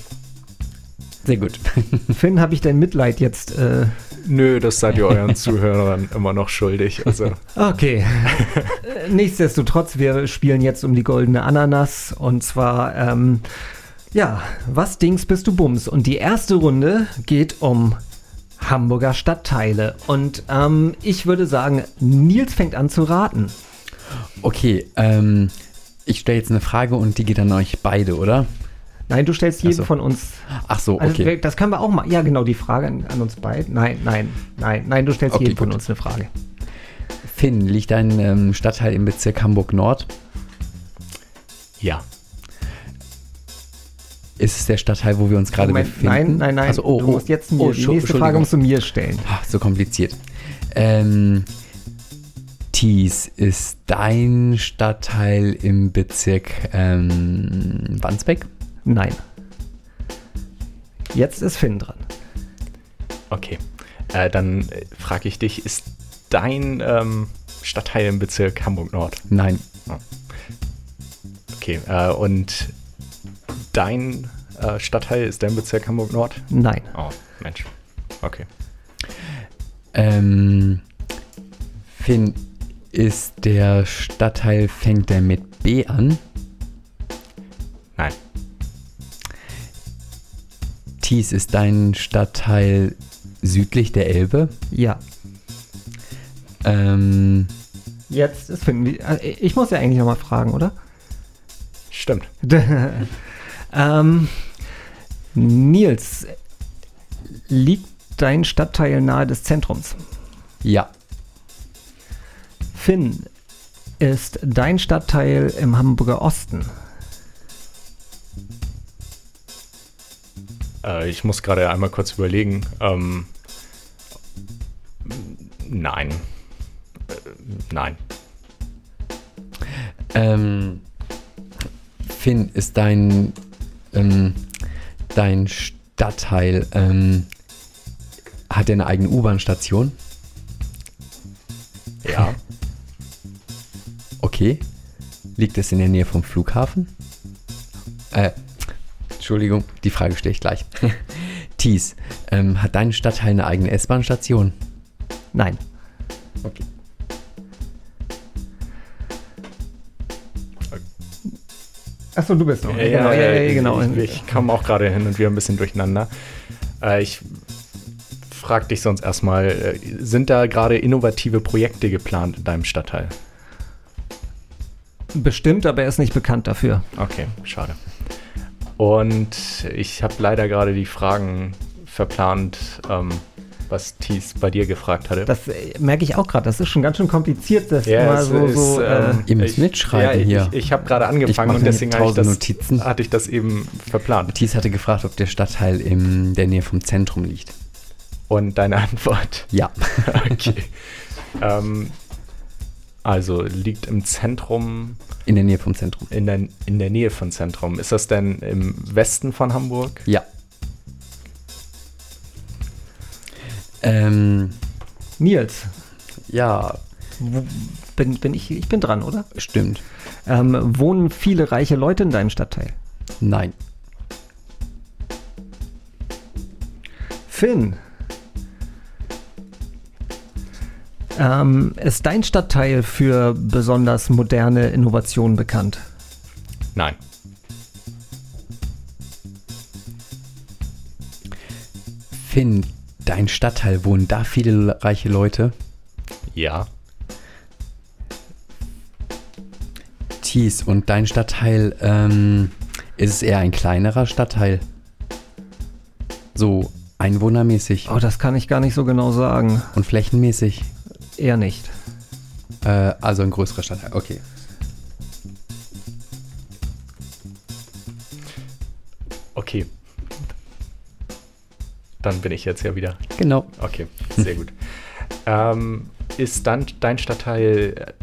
Speaker 3: Sehr gut.
Speaker 2: Finn, habe ich dein Mitleid jetzt äh,
Speaker 4: Nö, das seid ihr euren Zuhörern immer noch schuldig. Also,
Speaker 2: Okay. Äh, Nichtsdestotrotz, wir spielen jetzt um die goldene Ananas. Und zwar, ähm, ja, was Dings bist du Bums? Und die erste Runde geht um Hamburger Stadtteile. Und ähm, ich würde sagen, Nils fängt an zu raten.
Speaker 3: Okay, ähm, ich stelle jetzt eine Frage und die geht an euch beide, oder?
Speaker 2: Nein, du stellst jeden
Speaker 3: Ach so.
Speaker 2: von uns.
Speaker 3: Ach so,
Speaker 2: Also,
Speaker 3: okay.
Speaker 2: wir- das können wir auch mal. Ja, genau, die Frage an, an uns beide. Nein, nein, nein, nein, du stellst
Speaker 3: Okay,
Speaker 2: jeden von
Speaker 3: gut.
Speaker 2: uns eine Frage.
Speaker 3: Finn, liegt dein ähm, Stadtteil im Bezirk Hamburg-Nord?
Speaker 4: ja.
Speaker 3: Ist es der Stadtteil, wo wir uns gerade befinden?
Speaker 2: nein, nein, nein.
Speaker 3: Also, oh,
Speaker 2: du
Speaker 3: oh,
Speaker 2: musst jetzt mir
Speaker 3: oh,
Speaker 2: die nächste Frage musst du mir stellen.
Speaker 3: Ah, so kompliziert. Ähm, Thies, ist dein Stadtteil im Bezirk ähm, Wandsbek?
Speaker 2: Nein. Jetzt ist Finn dran.
Speaker 4: Okay. Äh, dann äh, frage ich dich, ist dein ähm, Stadtteil im Bezirk Hamburg-Nord?
Speaker 3: Nein.
Speaker 4: Okay. Äh, und dein äh, Stadtteil ist dein Bezirk Hamburg-Nord?
Speaker 2: Nein.
Speaker 4: Oh, Mensch. Okay.
Speaker 3: Ähm, Finn, ist der Stadtteil, fängt der mit B an?
Speaker 4: Nein.
Speaker 3: Thies, ist dein Stadtteil südlich der Elbe?
Speaker 2: Ja.
Speaker 3: Ähm,
Speaker 2: Jetzt ist Finn. Wie- äh, Ich muss ja eigentlich nochmal fragen, oder?
Speaker 4: Stimmt.
Speaker 2: ähm, Nils, liegt dein Stadtteil nahe des Zentrums?
Speaker 3: ja.
Speaker 2: Finn, ist dein Stadtteil im Hamburger Osten?
Speaker 4: Äh, ich muss gerade einmal kurz überlegen. Ähm, nein. Äh, nein.
Speaker 3: Ähm, Finn, ist dein, ähm, dein Stadtteil, ähm, hat der eine eigene U-Bahn-Station?
Speaker 4: Ja.
Speaker 3: Okay. Liegt es in der Nähe vom Flughafen? Äh, Entschuldigung, die Frage stelle ich gleich. Thies, ähm, hat dein Stadtteil eine eigene S-Bahn-Station?
Speaker 2: Nein.
Speaker 3: Okay.
Speaker 2: Achso, du bist noch.
Speaker 4: Ja, ja, ja,
Speaker 2: genau.
Speaker 4: Ich, ich komme auch gerade hin und wieder ein bisschen durcheinander. Äh, ich frage dich sonst erstmal, äh, sind da gerade innovative Projekte geplant in deinem Stadtteil?
Speaker 2: Bestimmt, aber er ist nicht bekannt dafür.
Speaker 4: Okay, schade. Und ich habe leider gerade die Fragen verplant, ähm, was Thies bei dir gefragt hatte.
Speaker 2: Das äh, merke ich auch gerade. Das ist schon ganz schön kompliziert, das
Speaker 4: Ja,
Speaker 2: immer so,
Speaker 4: ist,
Speaker 2: so äh,
Speaker 3: Ihr müsst
Speaker 4: ich-
Speaker 3: mitschreiben
Speaker 4: ja,
Speaker 3: hier.
Speaker 4: Ich, ich habe gerade angefangen und deswegen hatte ich, das,
Speaker 3: Notizen.
Speaker 4: hatte ich das eben verplant.
Speaker 3: Thies hatte gefragt, ob der Stadtteil in der Nähe vom Zentrum liegt.
Speaker 4: Und deine Antwort?
Speaker 3: Ja.
Speaker 4: Okay. ähm, also liegt im Zentrum,
Speaker 3: In der Nähe vom Zentrum.
Speaker 4: in der, in der Nähe von Zentrum. Ist das denn im Westen von Hamburg?
Speaker 3: Ja. Ähm,
Speaker 2: Nils.
Speaker 3: ja,
Speaker 2: bin, bin ich, ich bin dran, oder?
Speaker 3: stimmt.
Speaker 2: Ähm, wohnen viele reiche Leute in deinem Stadtteil?
Speaker 3: Nein.
Speaker 2: Finn. Ähm, ist dein Stadtteil für besonders moderne Innovationen bekannt?
Speaker 4: Nein.
Speaker 3: Finn, dein Stadtteil, wohnen da viele reiche Leute?
Speaker 4: Ja.
Speaker 3: Thies, und dein Stadtteil, ähm, ist es eher ein kleinerer Stadtteil? So einwohnermäßig
Speaker 2: Oh, das kann ich gar nicht so genau sagen.
Speaker 3: und flächenmäßig?
Speaker 2: Eher nicht.
Speaker 3: Äh, also ein größerer Stadtteil, okay.
Speaker 4: Okay. Dann bin ich jetzt ja wieder.
Speaker 3: Genau.
Speaker 4: Okay, sehr gut. Ähm, ist dann dein Stadtteil äh,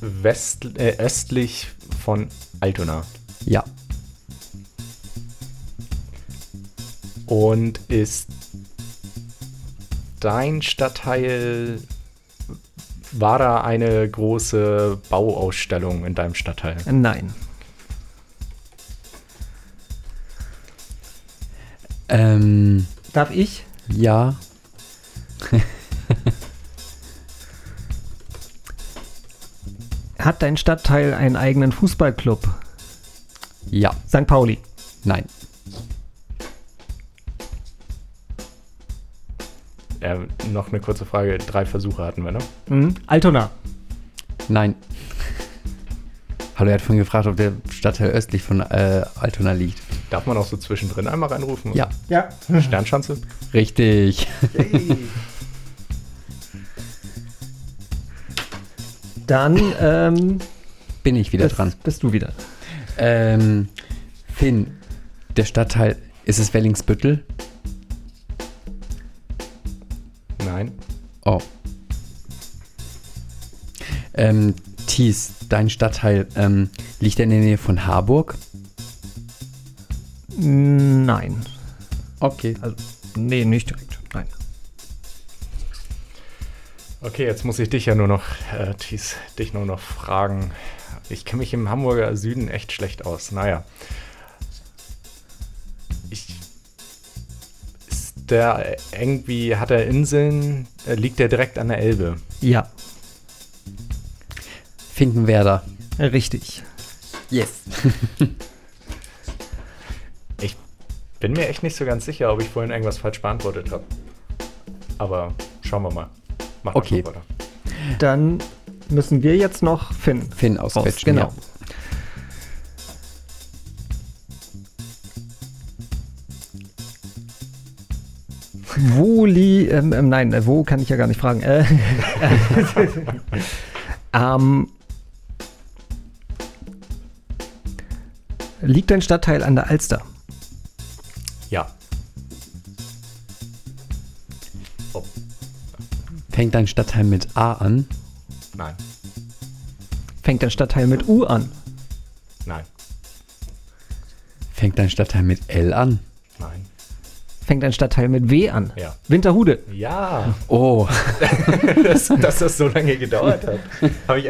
Speaker 4: west, äh, östlich von Altona?
Speaker 3: Ja.
Speaker 4: Und ist dein Stadtteil, war da eine große Bauausstellung in deinem Stadtteil?
Speaker 2: Nein.
Speaker 3: Ähm,
Speaker 2: Darf ich?
Speaker 3: ja.
Speaker 2: Hat dein Stadtteil einen eigenen Fußballclub?
Speaker 3: Ja.
Speaker 2: St. Pauli.
Speaker 3: Nein.
Speaker 4: Äh, noch eine kurze Frage. Drei Versuche hatten wir, ne?
Speaker 2: Mhm. Altona.
Speaker 3: Nein. Hallo, er hat vorhin gefragt, ob der Stadtteil östlich von äh, Altona liegt.
Speaker 4: Darf man auch so zwischendrin einmal reinrufen?
Speaker 3: Ja.
Speaker 2: Ja.
Speaker 4: Sternschanze?
Speaker 3: Richtig.
Speaker 2: Dann ähm,
Speaker 3: Bin ich wieder
Speaker 2: bist,
Speaker 3: dran.
Speaker 2: bist du wieder.
Speaker 3: Ähm, Finn, der Stadtteil, ist es Wellingsbüttel? Oh. Ähm, Thies, dein Stadtteil, ähm, liegt er in der Nähe von Harburg?
Speaker 2: Nein.
Speaker 3: Okay.
Speaker 2: Also, nee, nicht direkt. Nein.
Speaker 4: Okay, jetzt muss ich dich ja nur noch, äh, Thies, dich nur noch fragen. Ich kenne mich im Hamburger Süden echt schlecht aus. Naja. Der irgendwie, hat er Inseln? Äh, liegt der direkt an der Elbe?
Speaker 2: Ja,
Speaker 3: Finkenwerder.
Speaker 2: richtig.
Speaker 3: Yes.
Speaker 4: Ich bin mir echt nicht so ganz sicher, ob ich vorhin irgendwas falsch beantwortet habe. Aber schauen wir mal. Mach
Speaker 3: Okay.
Speaker 4: mal weiter.
Speaker 2: Dann müssen wir jetzt noch Finn.
Speaker 3: Finn ausquetschen.
Speaker 2: Genau.
Speaker 3: Ja.
Speaker 2: Wo li ähm, ähm, nein, äh, wo kann ich ja gar nicht fragen. Äh, ähm, liegt dein Stadtteil an der Alster?
Speaker 4: Ja. Oh,
Speaker 3: Fängt dein Stadtteil mit A an?
Speaker 4: nein.
Speaker 2: Fängt dein Stadtteil mit U an?
Speaker 4: Nein.
Speaker 3: Fängt dein Stadtteil mit L an?
Speaker 4: Nein.
Speaker 2: Fängt dein Stadtteil mit W an?
Speaker 4: Ja.
Speaker 2: Winterhude.
Speaker 4: Ja.
Speaker 3: Oh.
Speaker 4: dass, dass das so lange gedauert hat. Hab ich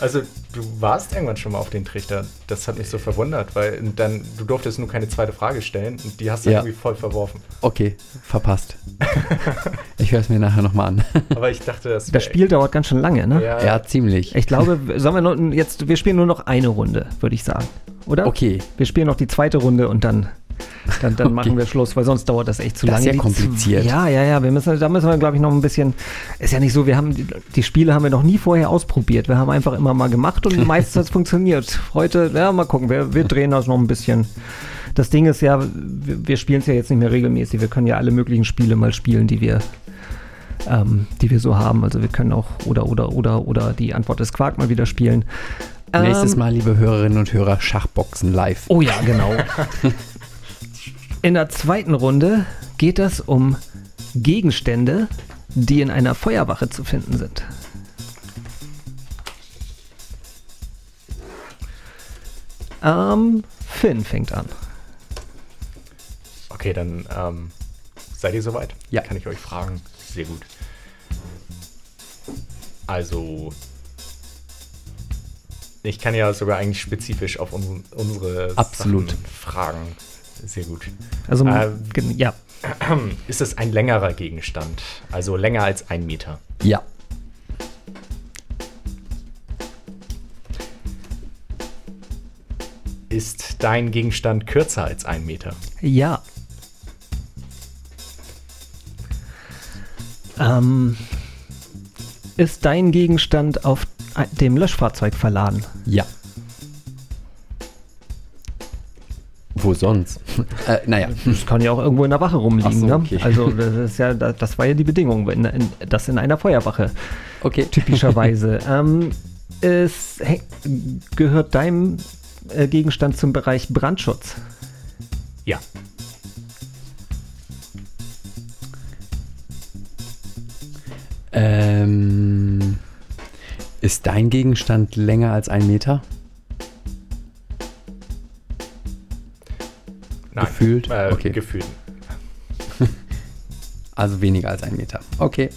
Speaker 4: also, du warst irgendwann schon mal auf den Trichter. Das hat mich so verwundert, weil dann, du durftest nur keine zweite Frage stellen und die hast du
Speaker 3: Ja.
Speaker 4: irgendwie voll verworfen.
Speaker 3: Okay, verpasst. ich höre es mir nachher nochmal an.
Speaker 4: Aber ich dachte, das
Speaker 2: Das Spiel dauert ganz schön lange, ne?
Speaker 4: Ja,
Speaker 3: ja, ziemlich.
Speaker 2: Ich glaube, sollen wir nur, jetzt, wir spielen nur noch eine Runde, würde ich sagen. Oder?
Speaker 3: Okay.
Speaker 2: Wir spielen noch die zweite Runde und dann, dann, dann
Speaker 3: Okay.
Speaker 2: machen wir Schluss, weil sonst dauert das echt zu
Speaker 3: Das ist
Speaker 2: lange.
Speaker 3: ja
Speaker 2: Die-
Speaker 3: kompliziert.
Speaker 2: Ja, ja, ja. Wir müssen, da müssen wir, glaube ich, noch ein bisschen. Ist ja nicht so, wir haben die, die Spiele haben wir noch nie vorher ausprobiert. Wir haben einfach immer mal gemacht und meistens hat es funktioniert. Heute, ja, mal gucken, wir, wir drehen das noch ein bisschen. Das Ding ist ja, wir, wir spielen es ja jetzt nicht mehr regelmäßig. Wir können ja alle möglichen Spiele mal spielen, die wir, ähm, die wir so haben. Also wir können auch oder oder oder oder die Antwort des Quark mal wieder spielen.
Speaker 3: Nächstes
Speaker 2: Ähm,
Speaker 3: Mal, liebe Hörerinnen und Hörer, Schachboxen live.
Speaker 2: Oh ja, genau. In der zweiten Runde geht es um Gegenstände, die in einer Feuerwache zu finden sind. Ähm, Finn fängt an.
Speaker 4: Okay, dann ähm, seid ihr soweit?
Speaker 3: Ja.
Speaker 4: Kann ich euch fragen? Sehr gut. Also, ich kann ja sogar eigentlich spezifisch auf unsere, unsere
Speaker 3: Absolut.
Speaker 4: Sachen fragen. Sehr gut.
Speaker 2: Also,
Speaker 4: Ähm,
Speaker 2: ja,
Speaker 4: Ist es ein längerer Gegenstand? Also länger als ein Meter?
Speaker 3: Ja.
Speaker 4: Ist dein Gegenstand kürzer als ein Meter?
Speaker 2: ja. Ähm, ist dein Gegenstand auf dem Löschfahrzeug verladen?
Speaker 3: Ja. Wo sonst? äh, naja.
Speaker 2: Das kann ja auch irgendwo in der Wache rumliegen.
Speaker 3: So,
Speaker 2: ne?
Speaker 3: okay.
Speaker 2: Also das ist ja, das, war ja die Bedingung, in, in, das in einer Feuerwache
Speaker 3: Okay.
Speaker 2: typischerweise. ähm, es gehört deinem äh, Gegenstand zum Bereich Brandschutz.
Speaker 4: Ja.
Speaker 3: Ähm, ist dein Gegenstand länger als ein Meter?
Speaker 4: Nein.
Speaker 3: Gefühlt?
Speaker 4: Äh,
Speaker 3: Okay.
Speaker 4: Gefühlt.
Speaker 3: Also weniger als ein Meter. Okay.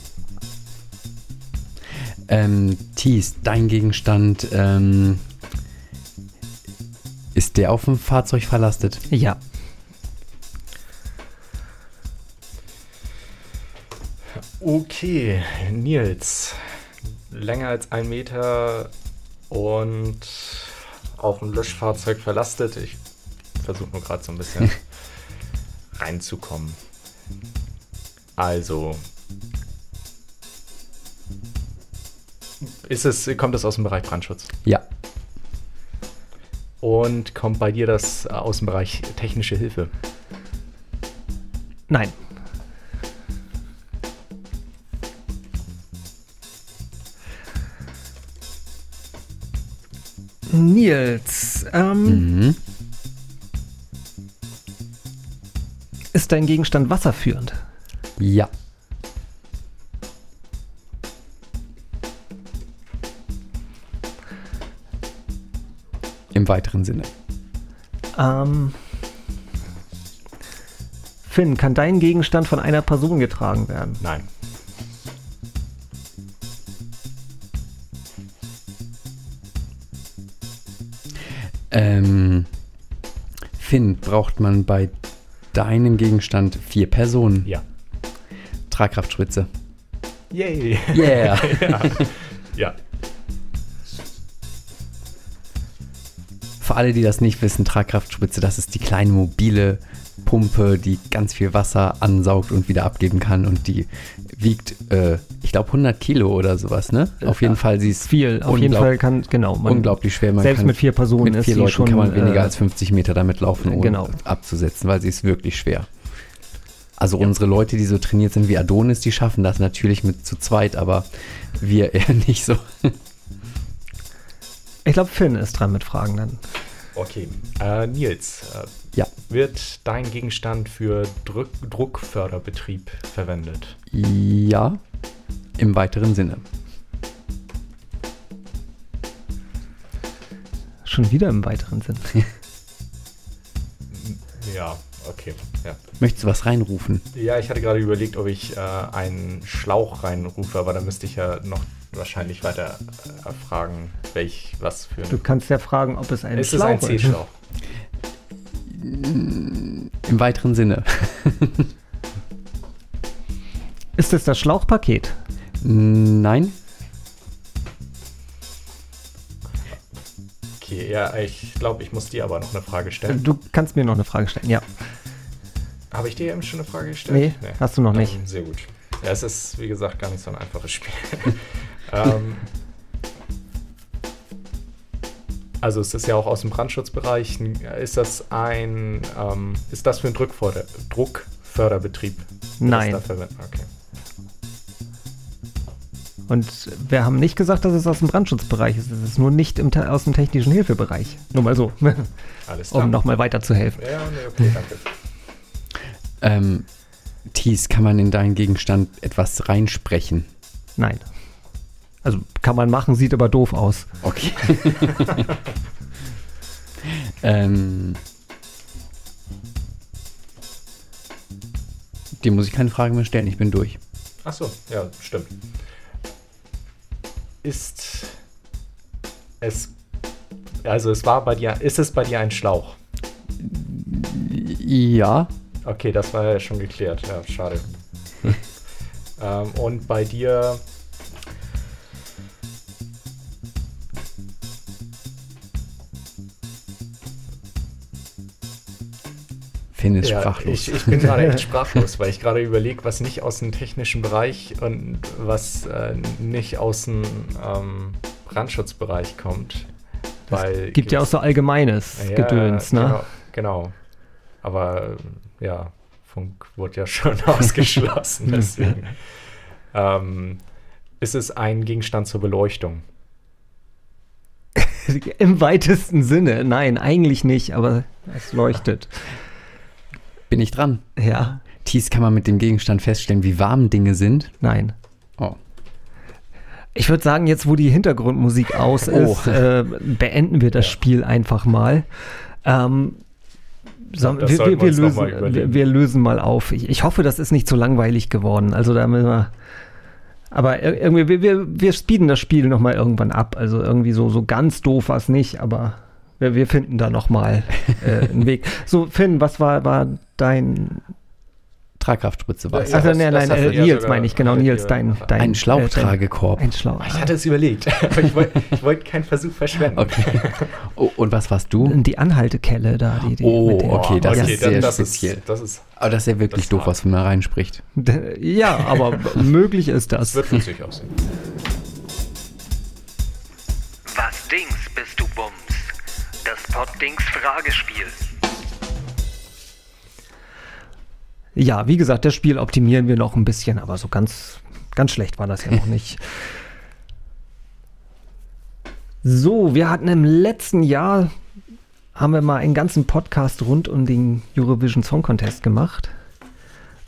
Speaker 3: Ähm, Thies, dein Gegenstand, ähm, ist der auf dem Fahrzeug verlastet?
Speaker 2: Ja.
Speaker 4: Okay, Nils. Länger als ein Meter und auf dem Löschfahrzeug verlastet. Ich versuche nur gerade so ein bisschen reinzukommen. Also. Ist es, kommt es aus dem Bereich Brandschutz?
Speaker 3: Ja.
Speaker 4: Und kommt bei dir das aus dem Bereich technische Hilfe?
Speaker 2: Nein. Nils, ähm,
Speaker 3: Mhm.
Speaker 2: Ist dein Gegenstand wasserführend?
Speaker 3: Ja. Im weiteren Sinne.
Speaker 2: Ähm, Finn, kann dein Gegenstand von einer Person getragen werden?
Speaker 4: Nein.
Speaker 3: Ähm, Finn, braucht man bei deinem Gegenstand vier Personen?
Speaker 4: Ja.
Speaker 3: Tragkraftspritze.
Speaker 4: Yay!
Speaker 3: Yeah.
Speaker 4: ja. ja.
Speaker 3: Für alle, die das nicht wissen, Tragkraftspritze, das ist die kleine mobile Pumpe, die ganz viel Wasser ansaugt und wieder abgeben kann. Und die wiegt, äh, ich glaube, 100 Kilo oder sowas, ne? Auf jeden
Speaker 2: Ja,
Speaker 3: Fall, sie ist
Speaker 2: Viel, auf jeden Fall kann, genau.
Speaker 3: unglaublich schwer. Man
Speaker 2: selbst
Speaker 3: kann,
Speaker 2: mit vier Personen
Speaker 3: mit
Speaker 2: ist
Speaker 3: vier
Speaker 2: sie
Speaker 3: Leuten
Speaker 2: schon,
Speaker 3: kann man weniger
Speaker 2: äh,
Speaker 3: als 50 Meter damit laufen, ohne
Speaker 2: genau.
Speaker 3: abzusetzen, weil sie ist wirklich schwer. Also unsere Leute, die so trainiert sind wie Adonis, die schaffen das natürlich mit zu zweit, aber wir eher nicht so.
Speaker 2: Ich glaube, Finn ist dran mit Fragen dann.
Speaker 4: Okay. Äh, Nils, äh,
Speaker 3: Ja.
Speaker 4: wird dein Gegenstand für Druck Druckförderbetrieb verwendet?
Speaker 3: Ja, im weiteren Sinne.
Speaker 2: Schon wieder im weiteren Sinn.
Speaker 4: Ja, okay. Ja.
Speaker 3: Möchtest du was reinrufen?
Speaker 4: Ja, ich hatte gerade überlegt, ob ich äh, einen Schlauch reinrufe, aber da müsste ich ja noch wahrscheinlich weiter äh, fragen, welch, was für
Speaker 2: Du kannst ja fragen, ob es ein
Speaker 4: Ist es
Speaker 2: Schlauch
Speaker 4: ein C-Schlauch?
Speaker 3: Im weiteren Sinne.
Speaker 2: Ist es das Schlauchpaket?
Speaker 3: Nein?
Speaker 4: Okay, ja, ich glaube, ich muss dir aber noch eine Frage stellen.
Speaker 2: Du kannst mir noch eine Frage stellen. Ja.
Speaker 4: Habe ich dir eben schon eine Frage gestellt?
Speaker 2: Nee, hast du noch nicht.
Speaker 4: Ähm, sehr gut. Ja, es ist, wie gesagt, gar nicht so ein einfaches Spiel. ähm, also es ist ja auch aus dem Brandschutzbereich. Ist das ein, ähm, ist das für einen Druckförder Druckförderbetrieb?
Speaker 2: Nein.
Speaker 4: Das da verwendet? Okay.
Speaker 2: Und wir haben nicht gesagt, dass es aus dem Brandschutzbereich ist. Es ist nur nicht im, aus dem technischen Hilfebereich. Nur mal so,
Speaker 4: Alles klar.
Speaker 2: um nochmal weiterzuhelfen.
Speaker 4: ja, nee, okay, danke.
Speaker 3: Ähm, Thies, kann man in deinen Gegenstand etwas reinsprechen?
Speaker 2: Nein. Also kann man machen, sieht aber doof aus.
Speaker 3: Okay. ähm, dir muss ich keine Frage mehr stellen, ich bin durch.
Speaker 4: Ach so, ja, stimmt. Ist es, also es war bei dir, ist es bei dir ein Schlauch?
Speaker 3: Ja,
Speaker 4: Okay, das war ja schon geklärt. Ja, schade. ähm, und bei dir.
Speaker 3: Finn ist
Speaker 4: Ja,
Speaker 3: sprachlos.
Speaker 4: ich, ich bin gerade echt sprachlos, weil ich gerade überlege, was nicht aus dem technischen Bereich und was äh, nicht aus dem ähm, Brandschutzbereich kommt. Weil
Speaker 2: Gibt ja auch so allgemeines
Speaker 4: Ja,
Speaker 2: Gedöns, ne?
Speaker 4: Genau, genau. Aber äh, ja, Funk wurde ja schon ausgeschlossen, deswegen. ähm, ist es ein Gegenstand zur Beleuchtung?
Speaker 2: Im weitesten Sinne. Nein, eigentlich nicht, aber es leuchtet.
Speaker 3: bin ich dran?
Speaker 2: Ja,
Speaker 3: Thies, kann man mit dem Gegenstand feststellen, wie warm Dinge sind?
Speaker 2: nein.
Speaker 3: Oh.
Speaker 2: Ich würde sagen, jetzt wo die Hintergrundmusik aus
Speaker 3: Oh.
Speaker 2: ist, äh, beenden wir das
Speaker 4: Ja.
Speaker 2: Spiel einfach mal. Ähm,
Speaker 4: Das
Speaker 2: wir, wir,
Speaker 4: wir
Speaker 2: lösen, wir, lösen mal auf. Ich, ich hoffe, das ist nicht so langweilig geworden. Also da müssen wir. Aber ir- irgendwie, wir, wir, wir speeden das Spiel nochmal irgendwann ab. Also irgendwie so, so ganz doof war es nicht, aber wir, wir finden da nochmal äh, einen Weg. So, Finn, was war, war dein
Speaker 3: Tragkraftspritze war
Speaker 2: Also
Speaker 4: das-
Speaker 2: nein,
Speaker 4: das
Speaker 2: nein, äh, Nils meine ich, genau, Nils, dein, dein
Speaker 3: Ein
Speaker 2: äh,
Speaker 3: Schlauchtragekorb.
Speaker 2: Ein Schlauch.
Speaker 4: Ich hatte es überlegt, aber ich wollte wollt keinen Versuch verschwenden.
Speaker 3: Okay. Oh, und was warst du?
Speaker 2: Die Anhaltekelle da, die, die
Speaker 3: Oh, okay, das
Speaker 4: okay,
Speaker 3: ist sehr
Speaker 4: das
Speaker 3: speziell.
Speaker 4: Ist, das, ist,
Speaker 3: Aber das ist ja wirklich
Speaker 4: Das
Speaker 3: doof, was von da reinspricht.
Speaker 2: Ja, aber möglich ist
Speaker 4: das
Speaker 2: das.
Speaker 4: wird witzig aussehen.
Speaker 5: Was Dings bist du Bums? Das Poddings Fragespiel.
Speaker 2: Ja, wie gesagt, das Spiel optimieren wir noch ein bisschen, aber so ganz, ganz schlecht war das ja noch nicht. So, wir hatten im letzten Jahr, haben wir mal einen ganzen Podcast rund um den Eurovision Song Contest gemacht.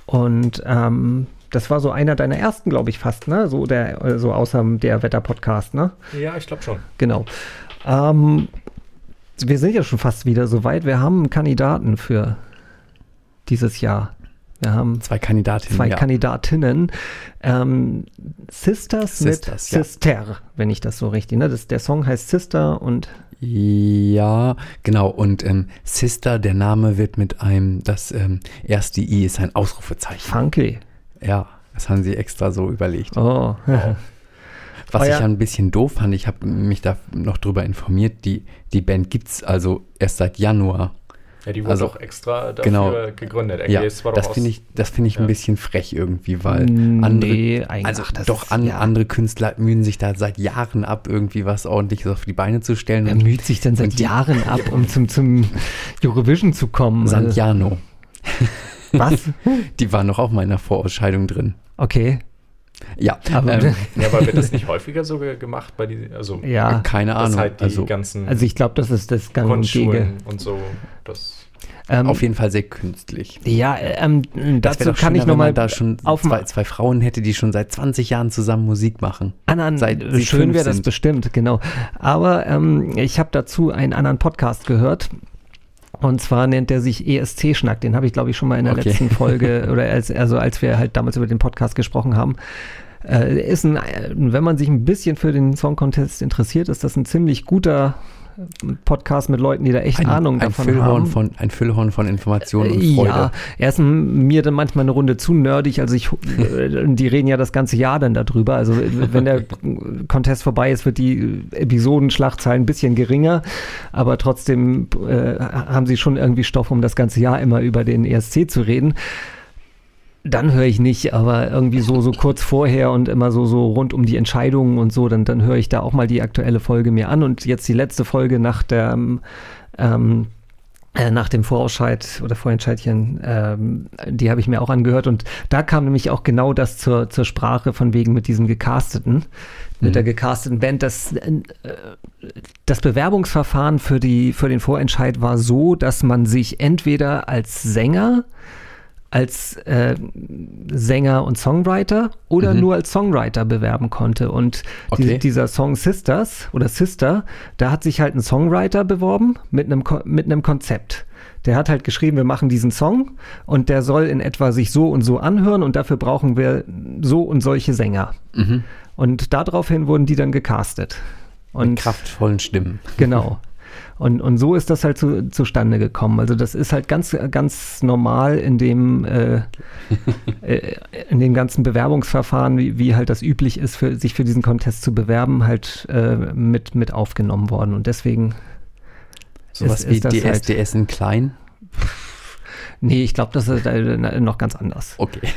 Speaker 2: Und ähm, das war so einer deiner ersten, glaube ich, fast, ne? So, der, äh, so außer der Wetter-Podcast, ne?
Speaker 4: Ja, ich glaube schon.
Speaker 2: Genau. Ähm, wir sind ja schon fast wieder so weit. Wir haben einen Kandidaten für dieses Jahr. Wir haben
Speaker 3: Zwei Kandidatinnen.
Speaker 2: zwei
Speaker 3: ja.
Speaker 2: Kandidatinnen. Ähm, Sisters, mit
Speaker 3: Sisters, ja.
Speaker 2: Sister, wenn ich das so richtig, ne? Das, der Song heißt Sister und
Speaker 3: Ja, genau. Und ähm, Sister, der Name wird mit einem, das ähm, erste I ist ein Ausrufezeichen.
Speaker 2: Funky.
Speaker 3: Ja, das haben sie extra so überlegt.
Speaker 2: Oh.
Speaker 3: Was
Speaker 2: Oh
Speaker 3: ich
Speaker 2: ja.
Speaker 3: ja ein bisschen doof fand, ich habe mich da noch drüber informiert, die, die Band gibt es also erst seit Januar.
Speaker 4: Ja, die wurde
Speaker 3: Also,
Speaker 4: auch extra dafür
Speaker 3: genau.
Speaker 4: gegründet.
Speaker 3: Ja,
Speaker 4: war doch
Speaker 3: das finde ich, das finde ich
Speaker 4: ja.
Speaker 3: ein bisschen frech irgendwie, weil
Speaker 2: Nee,
Speaker 3: andere, also
Speaker 2: ach, das
Speaker 3: doch
Speaker 2: ist-
Speaker 3: an,
Speaker 2: ja.
Speaker 3: andere Künstler mühen sich da seit Jahren ab, irgendwie was ordentliches auf die Beine zu stellen. Und
Speaker 2: müht sich denn seit Jahren ab, um zum, zum Eurovision zu kommen?
Speaker 3: Santiano,
Speaker 2: Also, was?
Speaker 3: die war noch auch mal in der Vorausscheidung drin.
Speaker 2: Okay.
Speaker 3: Ja,
Speaker 2: Aber,
Speaker 3: ähm,
Speaker 4: Ja, aber wird das nicht häufiger so ge- gemacht bei die, also
Speaker 2: ja,
Speaker 3: keine Ahnung.
Speaker 4: halt die
Speaker 3: also
Speaker 4: ganzen
Speaker 2: also ich glaube, das ist das Gang und Gäbe.
Speaker 4: Grundschulen und so, das
Speaker 2: Ähm,
Speaker 3: auf jeden Fall sehr künstlich.
Speaker 2: Ja, ähm,
Speaker 3: Das
Speaker 2: dazu kann
Speaker 3: schöner,
Speaker 2: ich
Speaker 3: wenn
Speaker 2: nochmal
Speaker 3: man da schon
Speaker 2: auf
Speaker 3: zwei, zwei Frauen hätte, die schon seit 20 Jahren zusammen Musik machen.
Speaker 2: Anderen,
Speaker 3: seit sie
Speaker 2: schön wäre das bestimmt, genau. Aber ähm, ich habe dazu einen anderen Podcast gehört. Und zwar nennt er sich ESC-Schnack. Den habe ich, glaube ich, schon mal in der
Speaker 3: Okay.
Speaker 2: letzten Folge oder als, also als wir halt damals über den Podcast gesprochen haben. Äh, ist ein, wenn man sich ein bisschen für den Song Contest interessiert, ist das ein ziemlich guter Podcast mit Leuten, die da echt
Speaker 3: Ein,
Speaker 2: Ahnung
Speaker 3: ein,
Speaker 2: davon
Speaker 3: Füllhorn
Speaker 2: haben.
Speaker 3: von, ein Füllhorn von Informationen und
Speaker 2: Äh,
Speaker 3: Freude.
Speaker 2: Ja, er ist mir dann manchmal eine Runde zu nerdig. Also ich, äh, die reden ja das ganze Jahr dann darüber. Also äh, wenn der Contest vorbei ist, wird die Episodenschlachtzahl ein bisschen geringer. Aber trotzdem äh, haben sie schon irgendwie Stoff, um das ganze Jahr immer über den ESC zu reden. Dann höre ich nicht, aber irgendwie so, so kurz vorher und immer so, so rund um die Entscheidungen und so, dann, dann höre ich da auch mal die aktuelle Folge mir an. Und jetzt die letzte Folge nach der ähm, äh, nach dem Vorausscheid oder Vorentscheidchen, ähm, die habe ich mir auch angehört und da kam nämlich auch genau das zur, zur Sprache von wegen mit diesem gecasteten, mit
Speaker 3: Mhm.
Speaker 2: der gecasteten Band. Das, äh, das Bewerbungsverfahren für, die, für den Vorentscheid war so, dass man sich entweder als Sänger, als äh, Sänger und Songwriter oder
Speaker 3: Mhm.
Speaker 2: nur als Songwriter bewerben konnte. Und die,
Speaker 3: Okay.
Speaker 2: dieser Song Sisters oder Sister, da hat sich halt ein Songwriter beworben mit einem, mit einem Konzept. Der hat halt geschrieben, wir machen diesen Song und der soll in etwa sich so und so anhören und dafür brauchen wir so und solche Sänger.
Speaker 3: Mhm.
Speaker 2: Und daraufhin wurden die dann gecastet.
Speaker 3: Mit
Speaker 2: Und
Speaker 3: kraftvollen Stimmen.
Speaker 2: Genau. Und, und so ist das halt zu, zustande gekommen. Also das ist halt ganz, ganz normal in dem, äh, äh, in dem ganzen Bewerbungsverfahren, wie, wie halt das üblich ist, für, sich für diesen Contest zu bewerben, halt äh, mit, mit aufgenommen worden. Und deswegen,
Speaker 3: Sowas
Speaker 2: Ist-
Speaker 3: wie
Speaker 2: ist das halt-
Speaker 3: DSDS in klein.
Speaker 2: nee, ich glaube, das ist äh, noch ganz anders.
Speaker 3: Okay.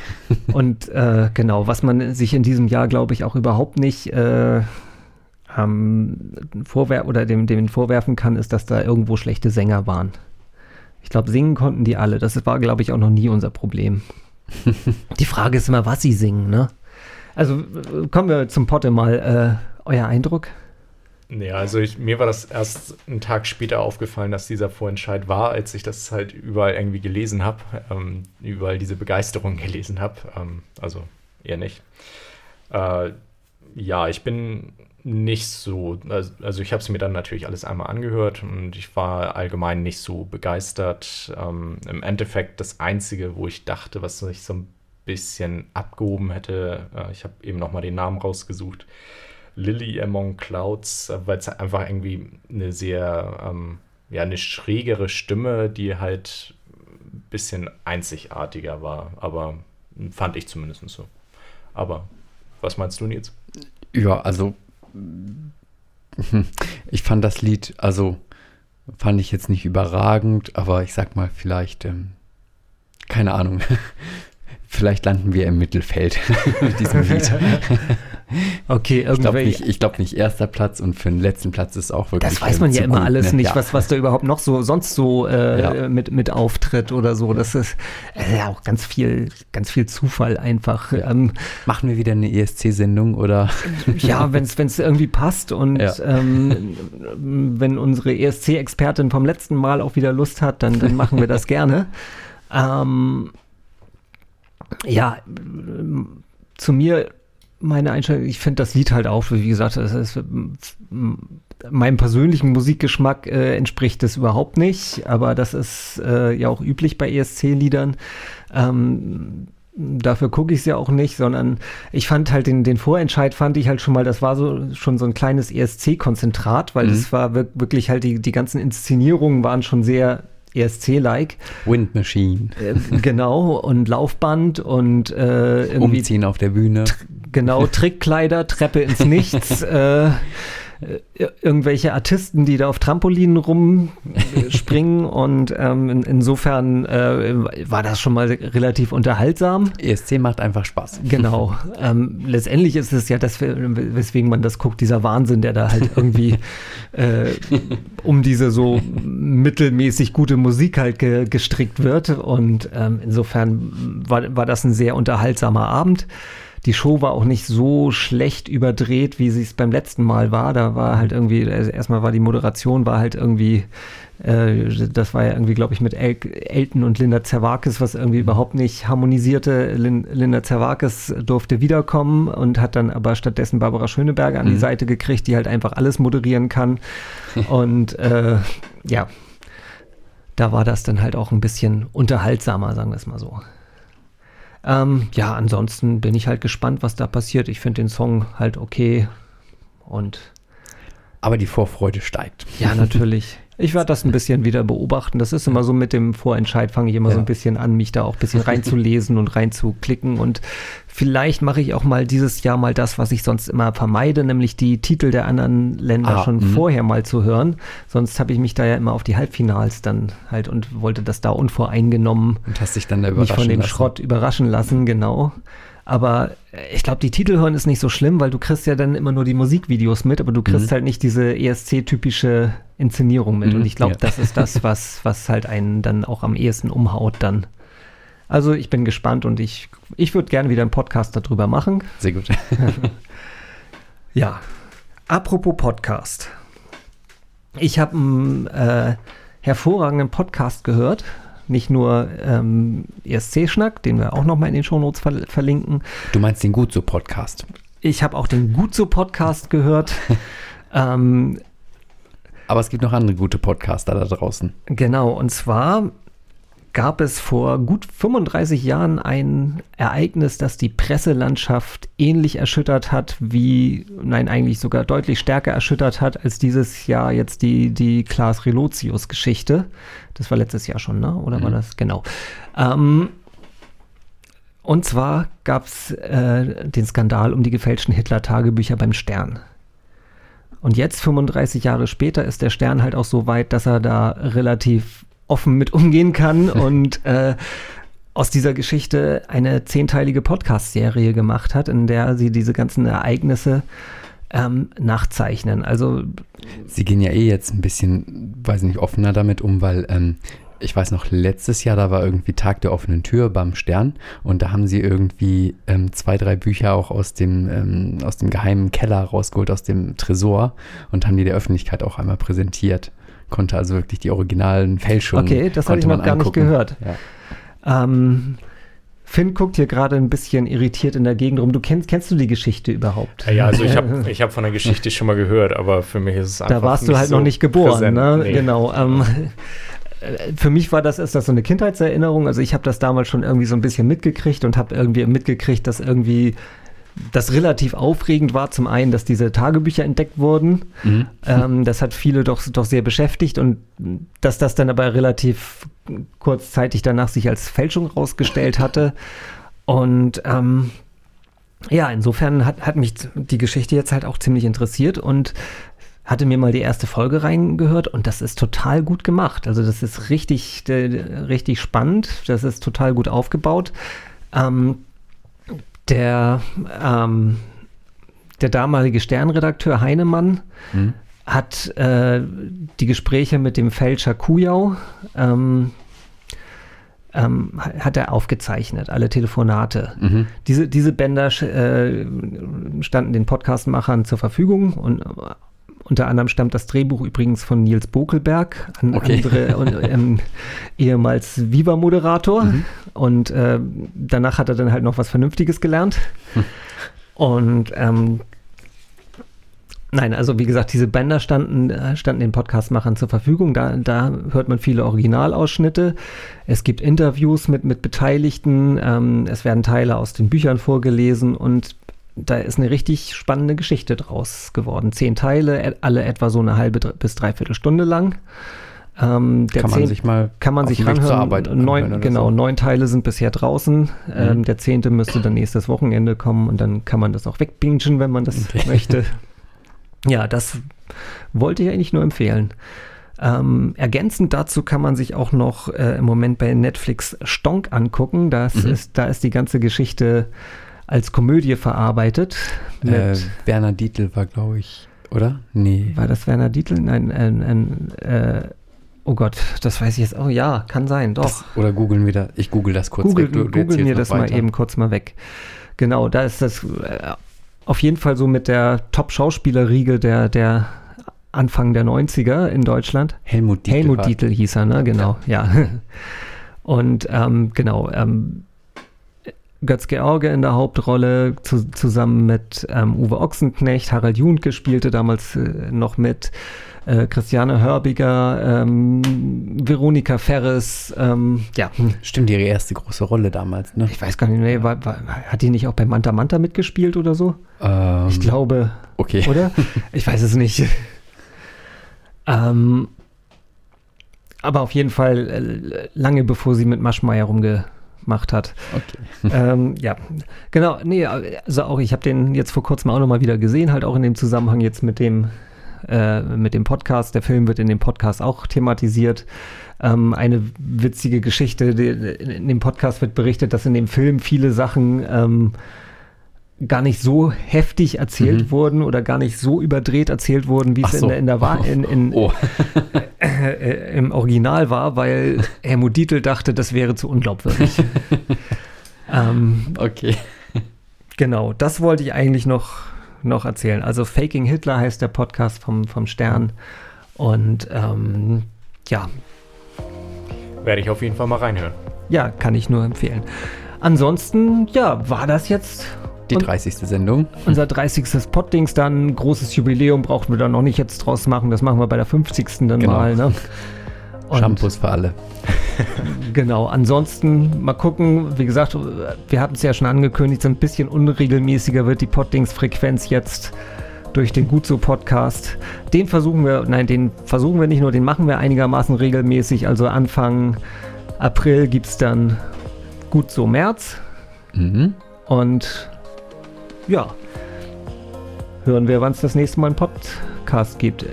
Speaker 2: Und äh, genau, was man sich in diesem Jahr, glaube ich, auch überhaupt nicht äh, ähm, vorwer oder dem, dem vorwerfen kann, ist, dass da irgendwo schlechte Sänger waren. Ich glaube, singen konnten die alle. Das war, glaube ich, auch noch nie unser Problem. die Frage ist immer, was sie singen, ne? Also kommen wir zum Potte mal. Äh, euer Eindruck?
Speaker 4: Nee, also ich, mir war das erst einen Tag später aufgefallen, dass dieser Vorentscheid war, als ich das halt überall irgendwie gelesen habe, ähm, überall diese Begeisterung gelesen habe. Ähm, also eher nicht. Äh, ja, ich bin nicht so, also, ich habe es mir dann natürlich alles einmal angehört und ich war allgemein nicht so begeistert. Ähm, Im Endeffekt das Einzige, wo ich dachte, was sich so ein bisschen abgehoben hätte, äh, ich habe eben nochmal den Namen rausgesucht, Lily Among Clouds, äh, weil es einfach irgendwie eine sehr, ähm, ja, eine schrägere Stimme, die halt ein bisschen einzigartiger war. Aber fand ich zumindest so. Aber was meinst du jetzt?
Speaker 3: Ja, also ich fand das Lied, also fand ich jetzt nicht überragend, aber ich sag mal vielleicht, ähm, keine Ahnung, vielleicht landen wir im Mittelfeld mit diesem Lied.
Speaker 2: Okay,
Speaker 3: Ich glaube nicht, ich glaub nicht erster Platz und für den letzten Platz ist auch wirklich.
Speaker 2: Das weiß man ja immer
Speaker 3: gut,
Speaker 2: alles
Speaker 3: ne?
Speaker 2: nicht,
Speaker 3: Ja.
Speaker 2: was, was da überhaupt noch so sonst so äh,
Speaker 3: Ja.
Speaker 2: mit, mit auftritt oder so. Das ist äh, ja auch ganz viel, ganz viel Zufall einfach. Ähm,
Speaker 3: Machen wir wieder eine ESC-Sendung oder?
Speaker 2: ja, wenn es irgendwie passt und
Speaker 3: Ja.
Speaker 2: ähm, wenn unsere ESC-Expertin vom letzten Mal auch wieder Lust hat, dann, dann machen wir das gerne. Ähm, ja, zu mir meine Einstellung, ich finde das Lied halt auch, wie gesagt, es ist, ähm, meinem persönlichen Musikgeschmack äh, entspricht es überhaupt nicht, aber das ist äh, ja auch üblich bei ESC-Liedern. Ähm, dafür gucke ich es ja auch nicht, sondern ich fand halt den, den Vorentscheid fand ich halt schon mal, das war so schon so ein kleines ESC-Konzentrat, weil
Speaker 3: Mhm.
Speaker 2: es war wir- wirklich halt die, die ganzen Inszenierungen waren schon sehr ESC-like.
Speaker 3: Wind Machine.
Speaker 2: Äh, genau, und Laufband und äh, irgendwie
Speaker 3: Umziehen auf der Bühne.
Speaker 2: Genau, Trickkleider, Treppe ins Nichts, äh, äh, irgendwelche Artisten, die da auf Trampolinen rumspringen und ähm, in, insofern äh, war das schon mal relativ unterhaltsam.
Speaker 3: ESC macht einfach Spaß.
Speaker 2: Genau. ähm, letztendlich ist es ja das, weswegen man das guckt, dieser Wahnsinn, der da halt irgendwie äh, um diese so mittelmäßig gute Musik halt ge gestrickt wird. Und ähm, insofern war, war das ein sehr unterhaltsamer Abend. Die Show war auch nicht so schlecht überdreht, wie sie es beim letzten Mal war. Da war halt irgendwie, also erstmal war die Moderation, war halt irgendwie, äh, das war ja irgendwie, glaube ich, mit El Elton und Linda Zerwakis, was irgendwie überhaupt nicht harmonisierte. Lin Linda Zerwakis durfte wiederkommen und hat dann aber stattdessen Barbara Schöneberger an die
Speaker 3: Mhm.
Speaker 2: Seite gekriegt, die halt einfach alles moderieren kann. und äh, ja, da war das dann halt auch ein bisschen unterhaltsamer, sagen wir es mal so. Ähm, ja, ansonsten bin ich halt gespannt, was da passiert. Ich finde den Song halt okay. Und
Speaker 3: Aber die Vorfreude steigt.
Speaker 2: ja, natürlich. Ich werde das ein bisschen wieder beobachten. Das ist immer so mit dem Vorentscheid, fange ich immer so
Speaker 3: Ja.
Speaker 2: ein bisschen an, mich da auch ein bisschen reinzulesen und reinzuklicken. Und vielleicht mache ich auch mal dieses Jahr mal das, was ich sonst immer vermeide, nämlich die Titel der anderen Länder
Speaker 3: Ah,
Speaker 2: schon
Speaker 3: mhm.
Speaker 2: vorher mal zu hören. Sonst habe ich mich da ja immer auf die Halbfinals dann halt und wollte das da unvoreingenommen
Speaker 3: Und hast dich dann da
Speaker 2: mich
Speaker 3: überraschen
Speaker 2: von dem
Speaker 3: lassen.
Speaker 2: Schrott überraschen lassen, genau. Aber äh, ich glaube, die Titel hören ist nicht so schlimm, weil du kriegst ja dann immer nur die Musikvideos mit, aber du kriegst
Speaker 3: Mhm.
Speaker 2: halt nicht diese ESC-typische Inszenierung mit.
Speaker 3: Mhm,
Speaker 2: Und ich glaube,
Speaker 3: ja.
Speaker 2: das ist das, was, was halt einen dann auch am ehesten umhaut dann. Also ich bin gespannt und ich, ich würde gerne wieder einen Podcast darüber machen.
Speaker 3: Sehr gut.
Speaker 2: Ja. Apropos Podcast. Ich habe einen äh, hervorragenden Podcast gehört. Nicht nur ähm, ESC-Schnack, den wir auch nochmal in den Shownotes ver verlinken.
Speaker 3: Du meinst den gut so Podcast.
Speaker 2: Ich habe auch den Gut so Podcast gehört. ähm,
Speaker 3: Aber es gibt noch andere gute Podcaster da draußen.
Speaker 2: genau, und zwar gab es vor gut 35 Jahren ein Ereignis, das die Presselandschaft ähnlich erschüttert hat, wie, nein, eigentlich sogar deutlich stärker erschüttert hat, als dieses Jahr jetzt die, die Klaas Relotius-Geschichte. Das war letztes Jahr schon, ne? Oder war
Speaker 3: Mhm.
Speaker 2: das? Genau. Ähm, und zwar gab es äh, den Skandal um die gefälschten Hitler-Tagebücher beim Stern. Und jetzt, 35 Jahre später, ist der Stern halt auch so weit, dass er da relativ offen mit umgehen kann und äh, aus dieser Geschichte eine zehnteilige Podcast-Serie gemacht hat, in der sie diese ganzen Ereignisse ähm, nachzeichnen. Also
Speaker 3: Sie gehen ja eh jetzt ein bisschen, weiß nicht, offener damit um, weil ähm, ich weiß noch, letztes Jahr, da war irgendwie Tag der offenen Tür beim Stern und da haben sie irgendwie ähm, zwei, drei Bücher auch aus dem, ähm, aus dem geheimen Keller rausgeholt, aus dem Tresor und haben die der Öffentlichkeit auch einmal präsentiert. Konnte also wirklich die originalen Fälschungen.
Speaker 2: Okay, das habe ich noch
Speaker 3: man
Speaker 2: gar nicht gehört.
Speaker 3: Ja.
Speaker 2: ähm, Finn guckt hier gerade ein bisschen irritiert in der Gegend rum. Du kennst, kennst du die Geschichte überhaupt?
Speaker 4: Ja, also ich habe ich hab von der Geschichte schon mal gehört, aber für mich ist es einfach
Speaker 2: Da warst du halt
Speaker 4: so
Speaker 2: noch nicht geboren,
Speaker 4: präsent.
Speaker 2: ne?
Speaker 4: Nee.
Speaker 2: Genau. Ähm, äh, für mich war das, ist das so eine Kindheitserinnerung. Also ich habe das damals schon irgendwie so ein bisschen mitgekriegt und habe irgendwie mitgekriegt, dass irgendwie das relativ aufregend war. Zum einen, dass diese Tagebücher entdeckt wurden.
Speaker 3: Mhm.
Speaker 2: Ähm, das hat viele doch, doch sehr beschäftigt und dass das dann aber relativ kurzzeitig danach sich als Fälschung rausgestellt hatte. Und ähm, ja, insofern hat, hat mich die Geschichte jetzt halt auch ziemlich interessiert und hatte mir mal die erste Folge reingehört und das ist total gut gemacht. Also das ist richtig, äh, richtig spannend. Das ist total gut aufgebaut. Ähm, der, ähm, der damalige Sternredakteur Heinemann
Speaker 3: Mhm.
Speaker 2: hat äh, die Gespräche mit dem Fälscher Kujau ähm, ähm, hat er aufgezeichnet, alle Telefonate.
Speaker 3: Mhm.
Speaker 2: Diese, diese Bänder äh, standen den Podcastmachern zur Verfügung und unter anderem stammt das Drehbuch übrigens von Nils Bokelberg, ein
Speaker 3: Okay.
Speaker 2: andere, ähm, ehemals Viva-Moderator.
Speaker 3: Mhm.
Speaker 2: Und äh, danach hat er dann halt noch was Vernünftiges gelernt.
Speaker 3: Hm.
Speaker 2: Und ähm, Nein, also wie gesagt, diese Bänder standen, äh, standen den Podcastmachern zur Verfügung. Da, da hört man viele Originalausschnitte. Es gibt Interviews mit, mit Beteiligten. Ähm, es werden Teile aus den Büchern vorgelesen und da ist eine richtig spannende Geschichte draus geworden. Zehn Teile, alle etwa so eine halbe bis dreiviertel Stunde lang. Ähm,
Speaker 3: Kann man
Speaker 2: zehn-
Speaker 3: sich mal
Speaker 2: kann man sich ranhören. Neun, genau,
Speaker 3: so.
Speaker 2: neun Teile sind bisher draußen. Ähm, der zehnte müsste dann nächstes Wochenende kommen und dann kann man das auch wegbingen, wenn man das möchte. Ja, das wollte ich eigentlich nur empfehlen. Ähm, ergänzend dazu kann man sich auch noch äh, im Moment bei Netflix Stonk angucken. Das
Speaker 3: Mhm.
Speaker 2: ist, da ist die ganze Geschichte als Komödie verarbeitet. Mit,
Speaker 3: Äh, Werner Dietl war, glaube ich, oder? Nee.
Speaker 2: war das Werner Dietl? Nein, ein, ein, äh, oh Gott, das weiß ich jetzt. Oh ja, kann sein, doch.
Speaker 3: Das, oder googeln wir da. Ich google das kurz
Speaker 2: Google,
Speaker 3: weg. Du-
Speaker 2: Google mir das mal
Speaker 3: weiter.
Speaker 2: eben kurz mal weg. Genau, da ist das äh, auf jeden Fall so mit der Top-Schauspielerriege der, der Anfang der 90er in Deutschland.
Speaker 3: Helmut Dietl.
Speaker 2: Helmut Dietl hieß er, ne? Genau, ja. Und ähm, genau, ähm, Götz George in der Hauptrolle, zu, zusammen mit ähm, Uwe Ochsenknecht, Harald Juntke spielte damals äh, noch mit, äh, Christiane Hörbiger, ähm, Veronika Ferres, ähm, ja,
Speaker 3: Stimmt, ihre erste große Rolle damals, ne?
Speaker 2: ich weiß gar nicht, nee, war, war, hat die nicht auch bei Manta Manta mitgespielt oder so?
Speaker 3: Ähm,
Speaker 2: Ich glaube,
Speaker 3: Okay.
Speaker 2: oder? Ich weiß es nicht. ähm, aber auf jeden Fall äh, lange bevor sie mit Maschmeyer rumgemacht hat.
Speaker 3: Okay.
Speaker 2: ähm, ja, genau. Nee, also auch ich habe den jetzt vor kurzem auch nochmal wieder gesehen, halt auch in dem Zusammenhang jetzt mit dem äh, mit dem Podcast. Der Film wird in dem Podcast auch thematisiert. Ähm, eine witzige Geschichte, die, in dem Podcast wird berichtet, dass in dem Film viele Sachen ähm, gar nicht so heftig erzählt
Speaker 3: Mhm.
Speaker 2: wurden oder gar nicht so überdreht erzählt wurden, wie
Speaker 3: Ach
Speaker 2: es
Speaker 3: so.
Speaker 2: in, der- in der Wahr in, in,
Speaker 3: Oh,
Speaker 2: äh, im Original war, weil Helmut Dietl dachte, das wäre zu unglaubwürdig. ähm,
Speaker 3: okay.
Speaker 2: genau, das wollte ich eigentlich noch, noch erzählen. Also Faking Hitler heißt der Podcast vom, vom Stern. Und ähm, ja,
Speaker 4: Werde ich auf jeden Fall mal reinhören.
Speaker 2: ja, kann ich nur empfehlen. Ansonsten, ja, war das jetzt
Speaker 3: Die
Speaker 2: Und-
Speaker 3: 30. Sendung.
Speaker 2: unser 30. Poddings dann. Großes Jubiläum brauchen wir da noch nicht jetzt draus machen. Das machen wir bei der 50. dann
Speaker 3: Genau.
Speaker 2: mal. Ne? Und-
Speaker 3: Shampoos für alle.
Speaker 2: Genau, ansonsten mal gucken. Wie gesagt, wir hatten es ja schon angekündigt, so ein bisschen unregelmäßiger wird die Poddings-Frequenz jetzt durch den Gut so Podcast. Den versuchen wir, nein, den versuchen wir nicht nur, den machen wir einigermaßen regelmäßig. Also Anfang April gibt es dann Gut so März
Speaker 3: Mhm.
Speaker 2: und ja, hören wir, wann es das nächste Mal einen Podcast gibt.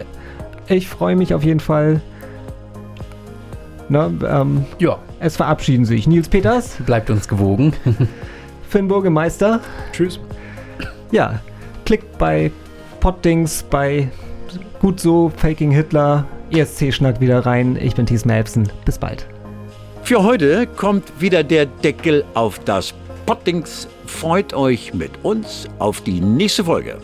Speaker 2: Ich freue mich auf jeden Fall. Na, ähm,
Speaker 3: Ja,
Speaker 2: es verabschieden sich Nils Peters,
Speaker 3: bleibt uns gewogen.
Speaker 2: Finn Burgemeister.
Speaker 4: Tschüss.
Speaker 2: Ja, klickt bei Poddings, bei Gut so, Faking Hitler, ESC-Schnack wieder rein. Ich bin Thies Melbsen. Bis bald.
Speaker 1: Für heute kommt wieder der Deckel auf das Pottings. Freut euch mit uns auf die nächste Folge.